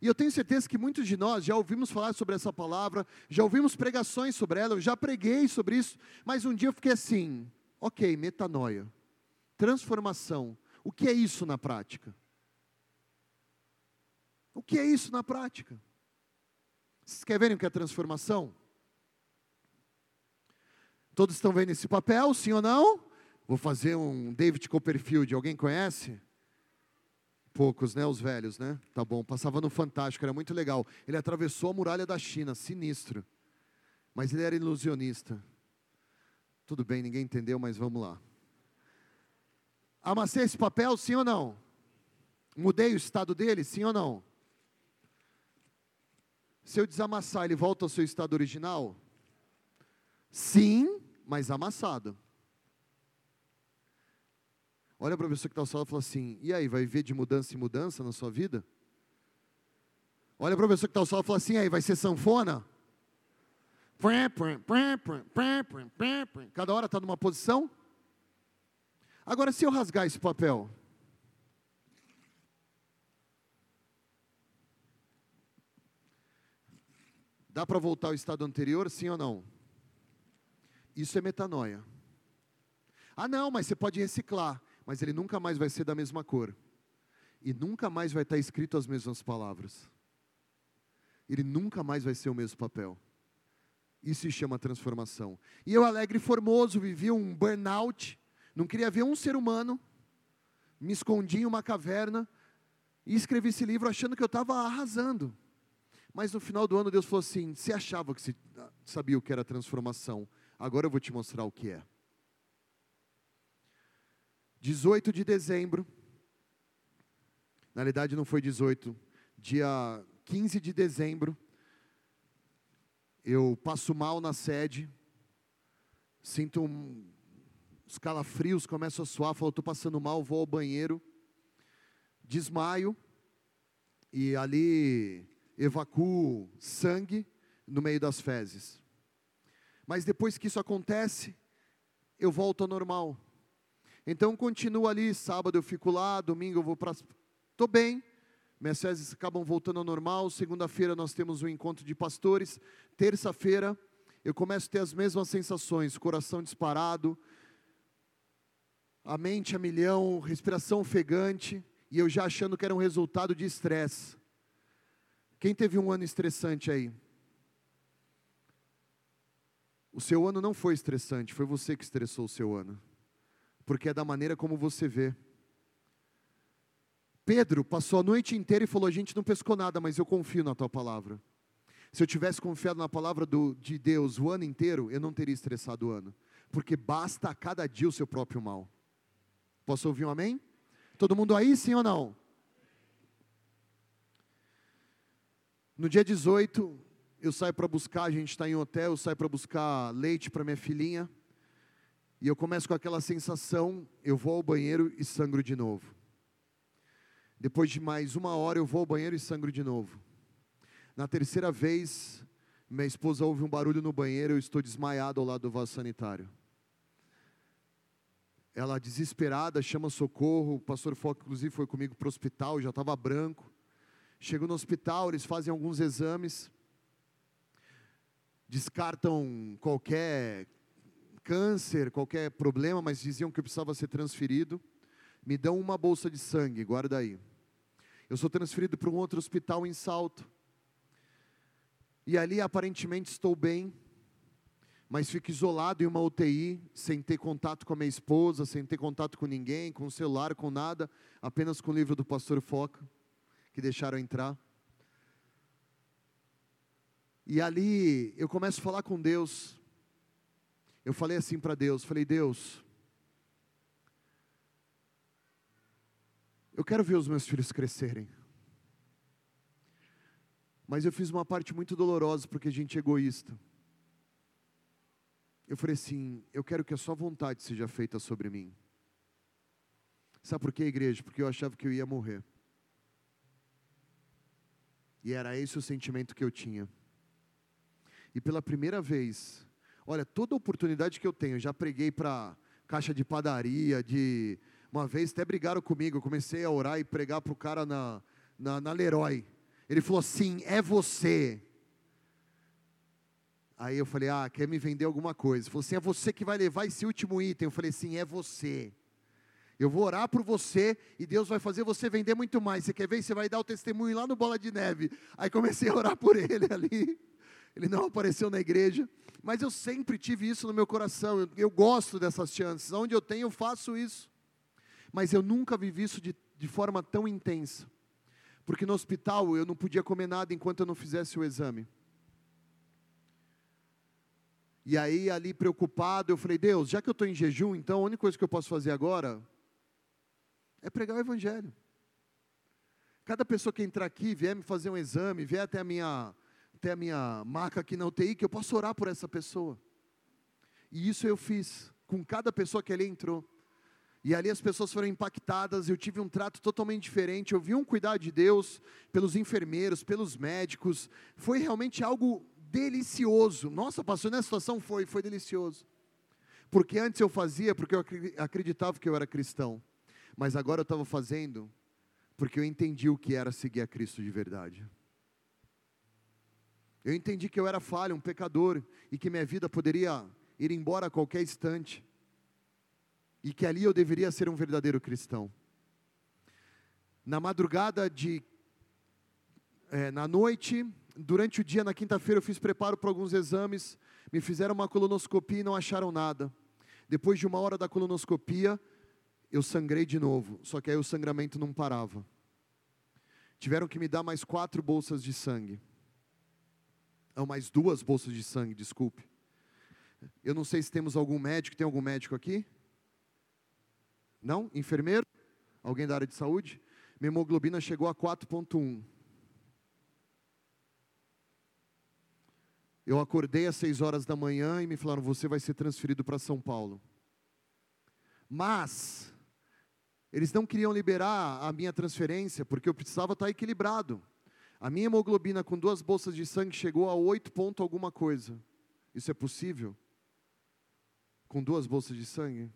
E eu tenho certeza que muitos de nós já ouvimos falar sobre essa palavra, já ouvimos pregações sobre ela, eu já preguei sobre isso, mas um dia eu fiquei assim, ok, metanoia, transformação, o que é isso na prática? O que é isso na prática? Vocês querem ver o que é transformação? Todos estão vendo esse papel, sim ou não? Vou fazer um David Copperfield, alguém conhece? Poucos, né? Os velhos, né? Tá bom. Passava no Fantástico, era muito legal. Ele atravessou a muralha da China, sinistro. Mas ele era ilusionista. Tudo bem, ninguém entendeu, mas vamos lá. Amassei esse papel, sim ou não? Mudei o estado dele, sim ou não? Se eu desamassar, ele volta ao seu estado original? Sim, mas amassado. Olha para a pessoa que está ao seu lado e fala assim: e aí, vai ver de mudança em mudança na sua vida? Olha para a pessoa que está ao seu lado e fala assim: e aí, vai ser sanfona? Cada hora está numa posição. Agora, se eu rasgar esse papel, dá para voltar ao estado anterior, sim ou não? Isso é metanoia. Ah, não, mas você pode reciclar mas ele nunca mais vai ser da mesma cor. E nunca mais vai estar escrito as mesmas palavras. Ele nunca mais vai ser o mesmo papel. Isso se chama transformação. E eu, alegre e formoso, vivia um burnout, não queria ver um ser humano, me escondi em uma caverna e escrevi esse livro achando que eu estava arrasando. Mas no final do ano Deus falou assim: você achava que você sabia o que era transformação, agora eu vou te mostrar o que é. 18 de dezembro, na realidade não foi 18, dia 15 de dezembro, eu passo mal na sede, sinto um, os calafrios, começo a suar, falo, estou passando mal, vou ao banheiro, desmaio, e ali evacuo sangue no meio das fezes. Mas depois que isso acontece, eu volto ao normal. Então continuo ali, sábado eu fico lá, domingo eu vou para. Estou bem, minhas fezes acabam voltando ao normal. Segunda-feira nós temos um encontro de pastores. Terça-feira eu começo a ter as mesmas sensações: coração disparado, a mente a milhão, respiração ofegante, e eu já achando que era um resultado de estresse. Quem teve um ano estressante aí? O seu ano não foi estressante, foi você que estressou o seu ano porque é da maneira como você vê. Pedro passou a noite inteira e falou: A gente não pescou nada, mas eu confio na tua palavra. Se eu tivesse confiado na palavra do, de Deus o ano inteiro, eu não teria estressado o ano, porque basta a cada dia o seu próprio mal. Posso ouvir um amém? Todo mundo aí, sim ou não? No dia 18, eu saio para buscar, a gente está em hotel, eu saio para buscar leite para minha filhinha. E eu começo com aquela sensação, eu vou ao banheiro e sangro de novo. Depois de mais uma hora, eu vou ao banheiro e sangro de novo. Na terceira vez, minha esposa ouve um barulho no banheiro, eu estou desmaiado ao lado do vaso sanitário. Ela, desesperada, chama socorro. O pastor Foco, inclusive, foi comigo para o hospital, já estava branco. Chego no hospital, eles fazem alguns exames, descartam qualquer câncer, qualquer problema, mas diziam que eu precisava ser transferido. Me dão uma bolsa de sangue, guarda aí. Eu sou transferido para um outro hospital em Salto. E ali aparentemente estou bem, mas fico isolado em uma UTI, sem ter contato com a minha esposa, sem ter contato com ninguém, com o celular, com nada, apenas com o livro do pastor Foca, que deixaram entrar. E ali eu começo a falar com Deus. Eu falei assim para Deus, falei: "Deus, eu quero ver os meus filhos crescerem. Mas eu fiz uma parte muito dolorosa porque a gente é egoísta. Eu falei assim: eu quero que a sua vontade seja feita sobre mim. Sabe por quê, igreja? Porque eu achava que eu ia morrer. E era esse o sentimento que eu tinha. E pela primeira vez, olha, toda oportunidade que eu tenho, já preguei para caixa de padaria, de uma vez até brigaram comigo, eu comecei a orar e pregar para o cara na, na, na Leroy. Ele falou assim: é você. Aí eu falei: ah, quer me vender alguma coisa? Ele falou assim: é você que vai levar esse último item. Eu falei assim: é você. Eu vou orar por você e Deus vai fazer você vender muito mais. Você quer ver? Você vai dar o testemunho lá no Bola de Neve. Aí comecei a orar por ele [LAUGHS] ali. Ele não apareceu na igreja, mas eu sempre tive isso no meu coração. Eu, eu gosto dessas chances. Onde eu tenho, eu faço isso. Mas eu nunca vivi isso de, de forma tão intensa. Porque no hospital eu não podia comer nada enquanto eu não fizesse o exame. E aí, ali preocupado, eu falei: Deus, já que eu estou em jejum, então a única coisa que eu posso fazer agora é pregar o Evangelho. Cada pessoa que entrar aqui, vier me fazer um exame, vier até a minha, até a minha marca aqui na UTI, que eu possa orar por essa pessoa. E isso eu fiz com cada pessoa que ali entrou. E ali as pessoas foram impactadas, eu tive um trato totalmente diferente, eu vi um cuidado de Deus pelos enfermeiros, pelos médicos, foi realmente algo delicioso. Nossa, passou nessa situação foi, foi delicioso. Porque antes eu fazia porque eu acreditava que eu era cristão, mas agora eu estava fazendo porque eu entendi o que era seguir a Cristo de verdade. Eu entendi que eu era falho, um pecador, e que minha vida poderia ir embora a qualquer instante e que ali eu deveria ser um verdadeiro cristão. Na madrugada de. É, na noite, durante o dia, na quinta-feira, eu fiz preparo para alguns exames, me fizeram uma colonoscopia e não acharam nada. Depois de uma hora da colonoscopia, eu sangrei de novo, só que aí o sangramento não parava. Tiveram que me dar mais quatro bolsas de sangue. Não, mais duas bolsas de sangue, desculpe. Eu não sei se temos algum médico, tem algum médico aqui? Não? Enfermeiro? Alguém da área de saúde? Minha hemoglobina chegou a 4,1. Eu acordei às 6 horas da manhã e me falaram: você vai ser transferido para São Paulo. Mas, eles não queriam liberar a minha transferência porque eu precisava estar equilibrado. A minha hemoglobina com duas bolsas de sangue chegou a 8 ponto alguma coisa. Isso é possível? Com duas bolsas de sangue?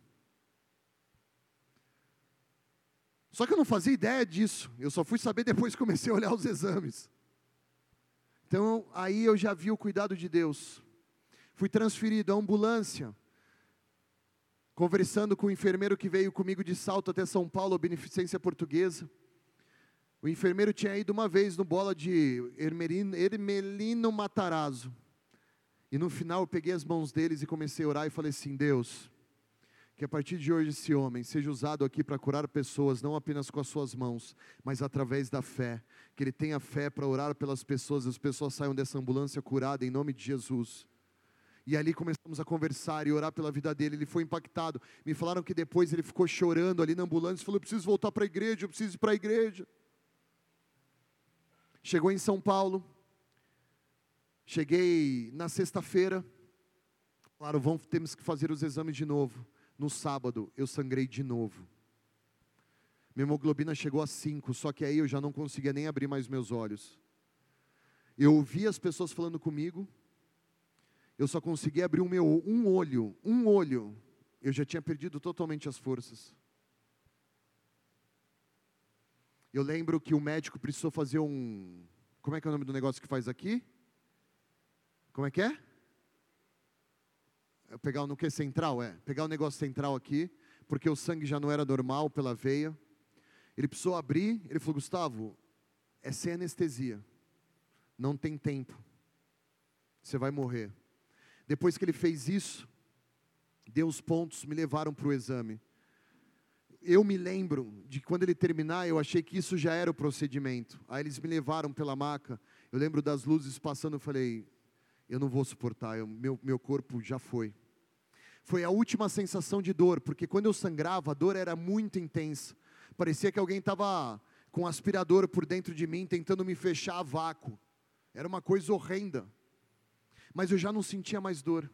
Só que eu não fazia ideia disso. Eu só fui saber depois que comecei a olhar os exames. Então, aí eu já vi o cuidado de Deus. Fui transferido à ambulância. Conversando com o enfermeiro que veio comigo de salto até São Paulo, beneficência portuguesa. O enfermeiro tinha ido uma vez no bola de Hermelino, Hermelino Matarazzo. E no final eu peguei as mãos deles e comecei a orar e falei assim: Deus, Que a partir de hoje esse homem seja usado aqui para curar pessoas, não apenas com as suas mãos, mas através da fé. Que ele tenha fé para orar pelas pessoas, as pessoas saiam dessa ambulância curada em nome de Jesus. E ali começamos a conversar e orar pela vida dele. Ele foi impactado. Me falaram que depois ele ficou chorando ali na ambulância. Falou: eu preciso voltar para a igreja, eu preciso ir para a igreja. Chegou em São Paulo. Cheguei na sexta-feira. Claro, vamos, temos que fazer os exames de novo. No sábado, eu sangrei de novo. Minha hemoglobina chegou a 5, só que aí eu já não conseguia nem abrir mais meus olhos. Eu ouvi as pessoas falando comigo, eu só consegui abrir o meu um olho, um olho. Eu já tinha perdido totalmente as forças. Eu lembro que o médico precisou fazer um. Como é que é o nome do negócio que faz aqui? Como é que é? é pegar no que central é? Pegar o negócio central aqui, porque o sangue já não era normal pela veia. Ele precisou abrir, ele falou: Gustavo, é sem anestesia. Não tem tempo. Você vai morrer. Depois que ele fez isso, deu os pontos, me levaram para o exame. Eu me lembro de quando ele terminar, eu achei que isso já era o procedimento. Aí eles me levaram pela maca. Eu lembro das luzes passando, eu falei, eu não vou suportar, eu, meu, meu corpo já foi. Foi a última sensação de dor, porque quando eu sangrava, a dor era muito intensa. Parecia que alguém estava com um aspirador por dentro de mim, tentando me fechar a vácuo. Era uma coisa horrenda mas eu já não sentia mais dor.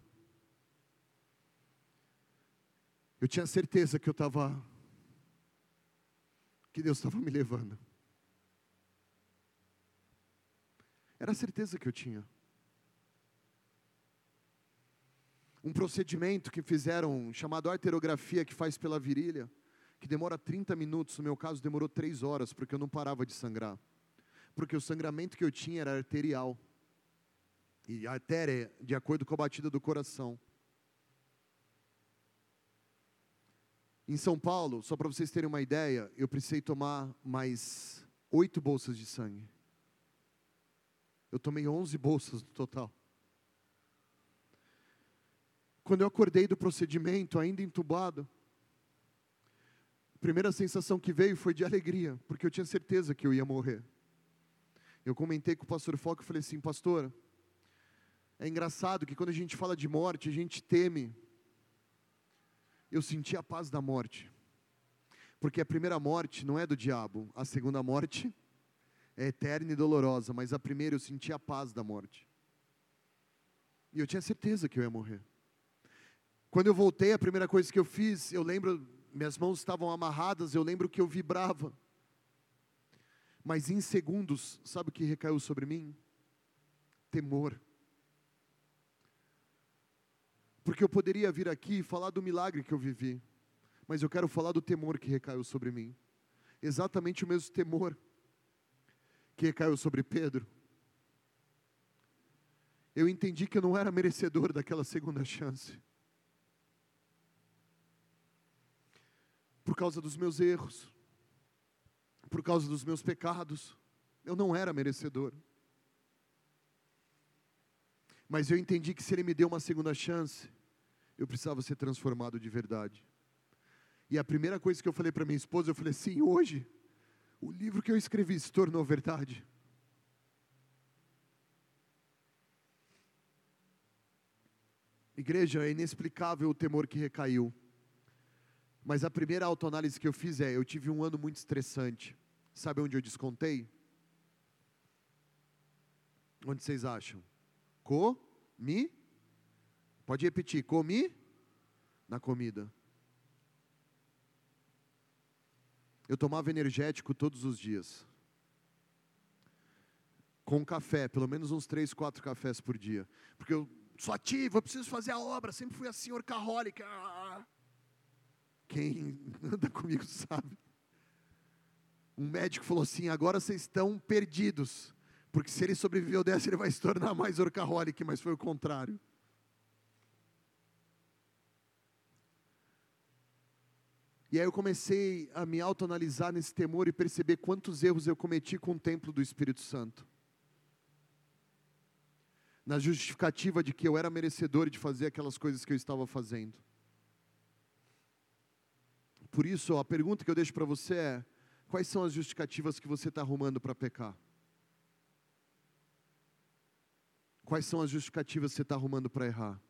Eu tinha certeza que eu estava, que Deus estava me levando. Era a certeza que eu tinha. Um procedimento que fizeram, chamado arterografia, que faz pela virilha, que demora 30 minutos, no meu caso demorou 3 horas, porque eu não parava de sangrar. Porque o sangramento que eu tinha era arterial e a artéria de acordo com a batida do coração. Em São Paulo, só para vocês terem uma ideia, eu precisei tomar mais oito bolsas de sangue. Eu tomei onze bolsas no total. Quando eu acordei do procedimento, ainda entubado, a primeira sensação que veio foi de alegria, porque eu tinha certeza que eu ia morrer. Eu comentei com o pastor Foco e falei assim, pastor, é engraçado que quando a gente fala de morte, a gente teme. Eu senti a paz da morte. Porque a primeira morte não é do diabo, a segunda morte é eterna e dolorosa, mas a primeira eu senti a paz da morte. E eu tinha certeza que eu ia morrer. Quando eu voltei, a primeira coisa que eu fiz, eu lembro, minhas mãos estavam amarradas, eu lembro que eu vibrava. Mas em segundos, sabe o que recaiu sobre mim? Temor. Porque eu poderia vir aqui e falar do milagre que eu vivi, mas eu quero falar do temor que recaiu sobre mim. Exatamente o mesmo temor que recaiu sobre Pedro. Eu entendi que eu não era merecedor daquela segunda chance. Por causa dos meus erros, por causa dos meus pecados, eu não era merecedor. Mas eu entendi que se Ele me deu uma segunda chance, eu precisava ser transformado de verdade. E a primeira coisa que eu falei para minha esposa, eu falei assim: hoje, o livro que eu escrevi se tornou verdade. Igreja, é inexplicável o temor que recaiu. Mas a primeira autoanálise que eu fiz é: eu tive um ano muito estressante. Sabe onde eu descontei? Onde vocês acham? Comi. Pode repetir. Comi na comida. Eu tomava energético todos os dias. Com café, pelo menos uns três, quatro cafés por dia. Porque eu sou ativo, eu preciso fazer a obra, sempre fui assim, orcaholic. Quem anda comigo sabe. Um médico falou assim: agora vocês estão perdidos. Porque se ele sobreviveu dessa, ele vai se tornar mais orcaholic, mas foi o contrário. E aí eu comecei a me autoanalisar nesse temor e perceber quantos erros eu cometi com o templo do Espírito Santo. Na justificativa de que eu era merecedor de fazer aquelas coisas que eu estava fazendo. Por isso, a pergunta que eu deixo para você é: quais são as justificativas que você está arrumando para pecar? Quais são as justificativas que você está arrumando para errar?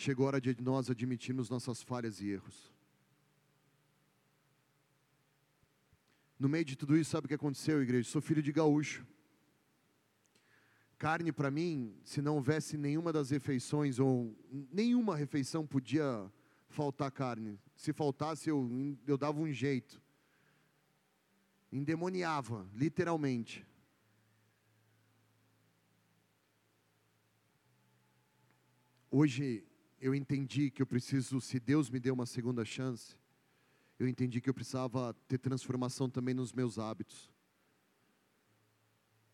Chegou a hora de nós admitirmos nossas falhas e erros. No meio de tudo isso, sabe o que aconteceu, igreja? Sou filho de gaúcho. Carne para mim, se não houvesse nenhuma das refeições, ou nenhuma refeição podia faltar carne. Se faltasse, eu, eu dava um jeito. Endemoniava, literalmente. Hoje eu entendi que eu preciso, se Deus me deu uma segunda chance, eu entendi que eu precisava ter transformação também nos meus hábitos.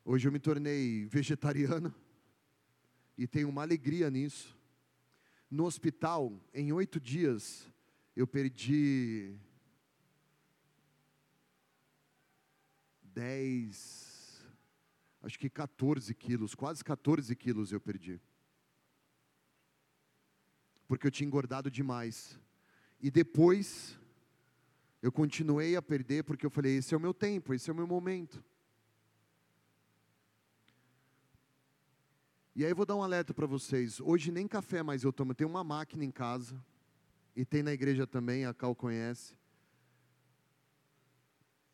Hoje eu me tornei vegetariano [LAUGHS] e tenho uma alegria nisso. No hospital, em oito dias, eu perdi dez, acho que 14 quilos, quase 14 quilos eu perdi. Porque eu tinha engordado demais. E depois eu continuei a perder porque eu falei: esse é o meu tempo, esse é o meu momento. E aí eu vou dar um alerta para vocês. Hoje nem café mais eu tomo. Eu tenho uma máquina em casa. E tem na igreja também, a Cal conhece.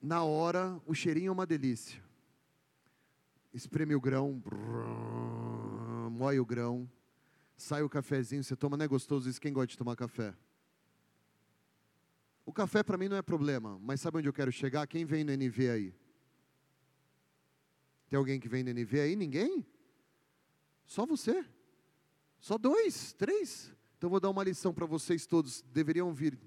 Na hora, o cheirinho é uma delícia. Espreme o grão, brrr, moe o grão, sai o cafezinho, você toma, não é gostoso isso? Quem gosta de tomar café? O café para mim não é problema, mas sabe onde eu quero chegar? Quem vem no NV aí? Tem alguém que vem no NV aí? Ninguém? Só você? Só dois, três? Então vou dar uma lição para vocês todos, deveriam vir.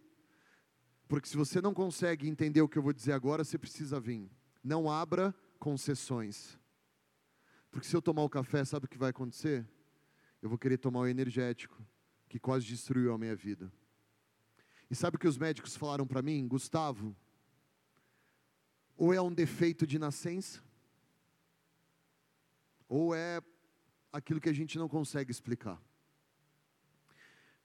Porque se você não consegue entender o que eu vou dizer agora, você precisa vir. Não abra concessões. Porque se eu tomar o café, sabe o que vai acontecer? Eu vou querer tomar o energético, que quase destruiu a minha vida. E sabe o que os médicos falaram para mim? Gustavo, ou é um defeito de nascença, ou é aquilo que a gente não consegue explicar.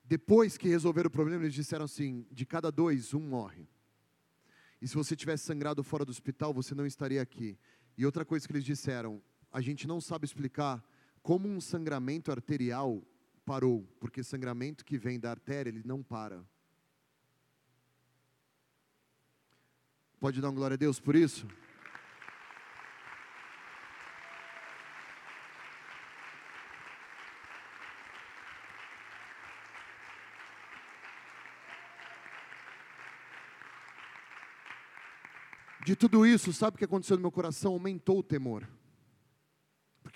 Depois que resolveram o problema, eles disseram assim: de cada dois, um morre. E se você tivesse sangrado fora do hospital, você não estaria aqui. E outra coisa que eles disseram: a gente não sabe explicar como um sangramento arterial parou, porque sangramento que vem da artéria, ele não para. Pode dar uma glória a Deus por isso? De tudo isso, sabe o que aconteceu no meu coração? Aumentou o temor.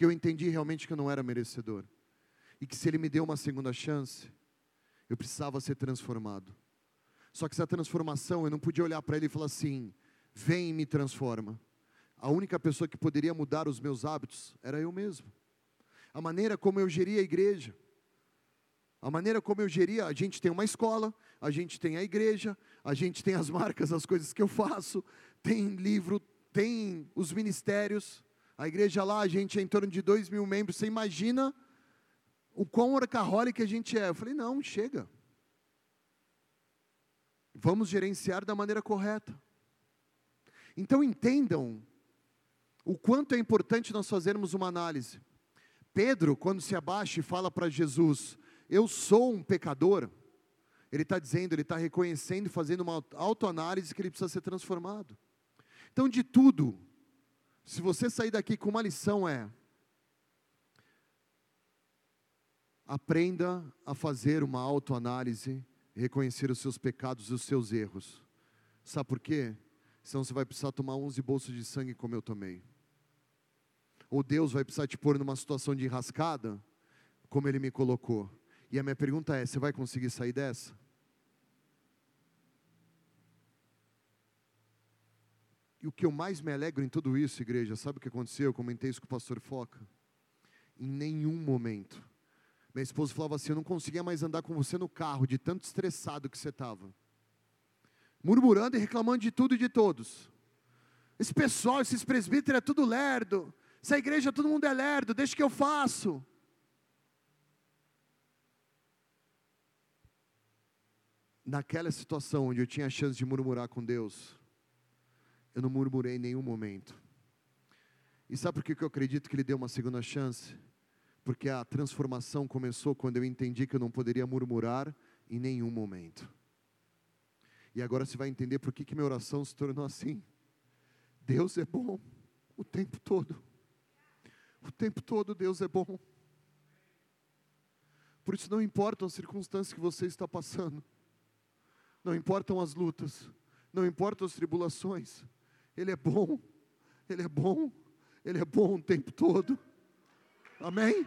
Porque eu entendi realmente que eu não era merecedor. E que se Ele me deu uma segunda chance, eu precisava ser transformado. Só que essa transformação, eu não podia olhar para ele e falar assim: vem e me transforma. A única pessoa que poderia mudar os meus hábitos era eu mesmo. A maneira como eu geria a igreja, a maneira como eu geria, a gente tem uma escola, a gente tem a igreja, a gente tem as marcas, as coisas que eu faço, tem livro, tem os ministérios. A igreja lá, a gente é em torno de dois mil membros. Você imagina o quão orcaholic a gente é? Eu falei, não, chega. Vamos gerenciar da maneira correta. Então entendam o quanto é importante nós fazermos uma análise. Pedro, quando se abaixa e fala para Jesus: Eu sou um pecador, ele está dizendo, ele está reconhecendo e fazendo uma autoanálise que ele precisa ser transformado. Então, de tudo, se você sair daqui com uma lição, é: aprenda a fazer uma autoanálise reconhecer os seus pecados e os seus erros. Sabe por quê? Senão você vai precisar tomar 11 bolsas de sangue como eu tomei. Ou Deus vai precisar te pôr numa situação de enrascada, como Ele me colocou. E a minha pergunta é: você vai conseguir sair dessa? E o que eu mais me alegro em tudo isso, igreja, sabe o que aconteceu? Eu comentei isso com o pastor Foca. Em nenhum momento minha esposa falava assim: Eu não conseguia mais andar com você no carro, de tanto estressado que você estava. Murmurando e reclamando de tudo e de todos. Esse pessoal, esses presbíteros é tudo lerdo. Essa igreja todo mundo é lerdo, deixa que eu faço. naquela situação onde eu tinha a chance de murmurar com Deus, eu não murmurei em nenhum momento. E sabe por que eu acredito que Ele deu uma segunda chance? Porque a transformação começou quando eu entendi que eu não poderia murmurar em nenhum momento. E agora você vai entender por que, que minha oração se tornou assim. Deus é bom o tempo todo. O tempo todo Deus é bom. Por isso não importam as circunstâncias que você está passando. Não importam as lutas, não importam as tribulações. Ele é bom. Ele é bom. Ele é bom o tempo todo. Amém?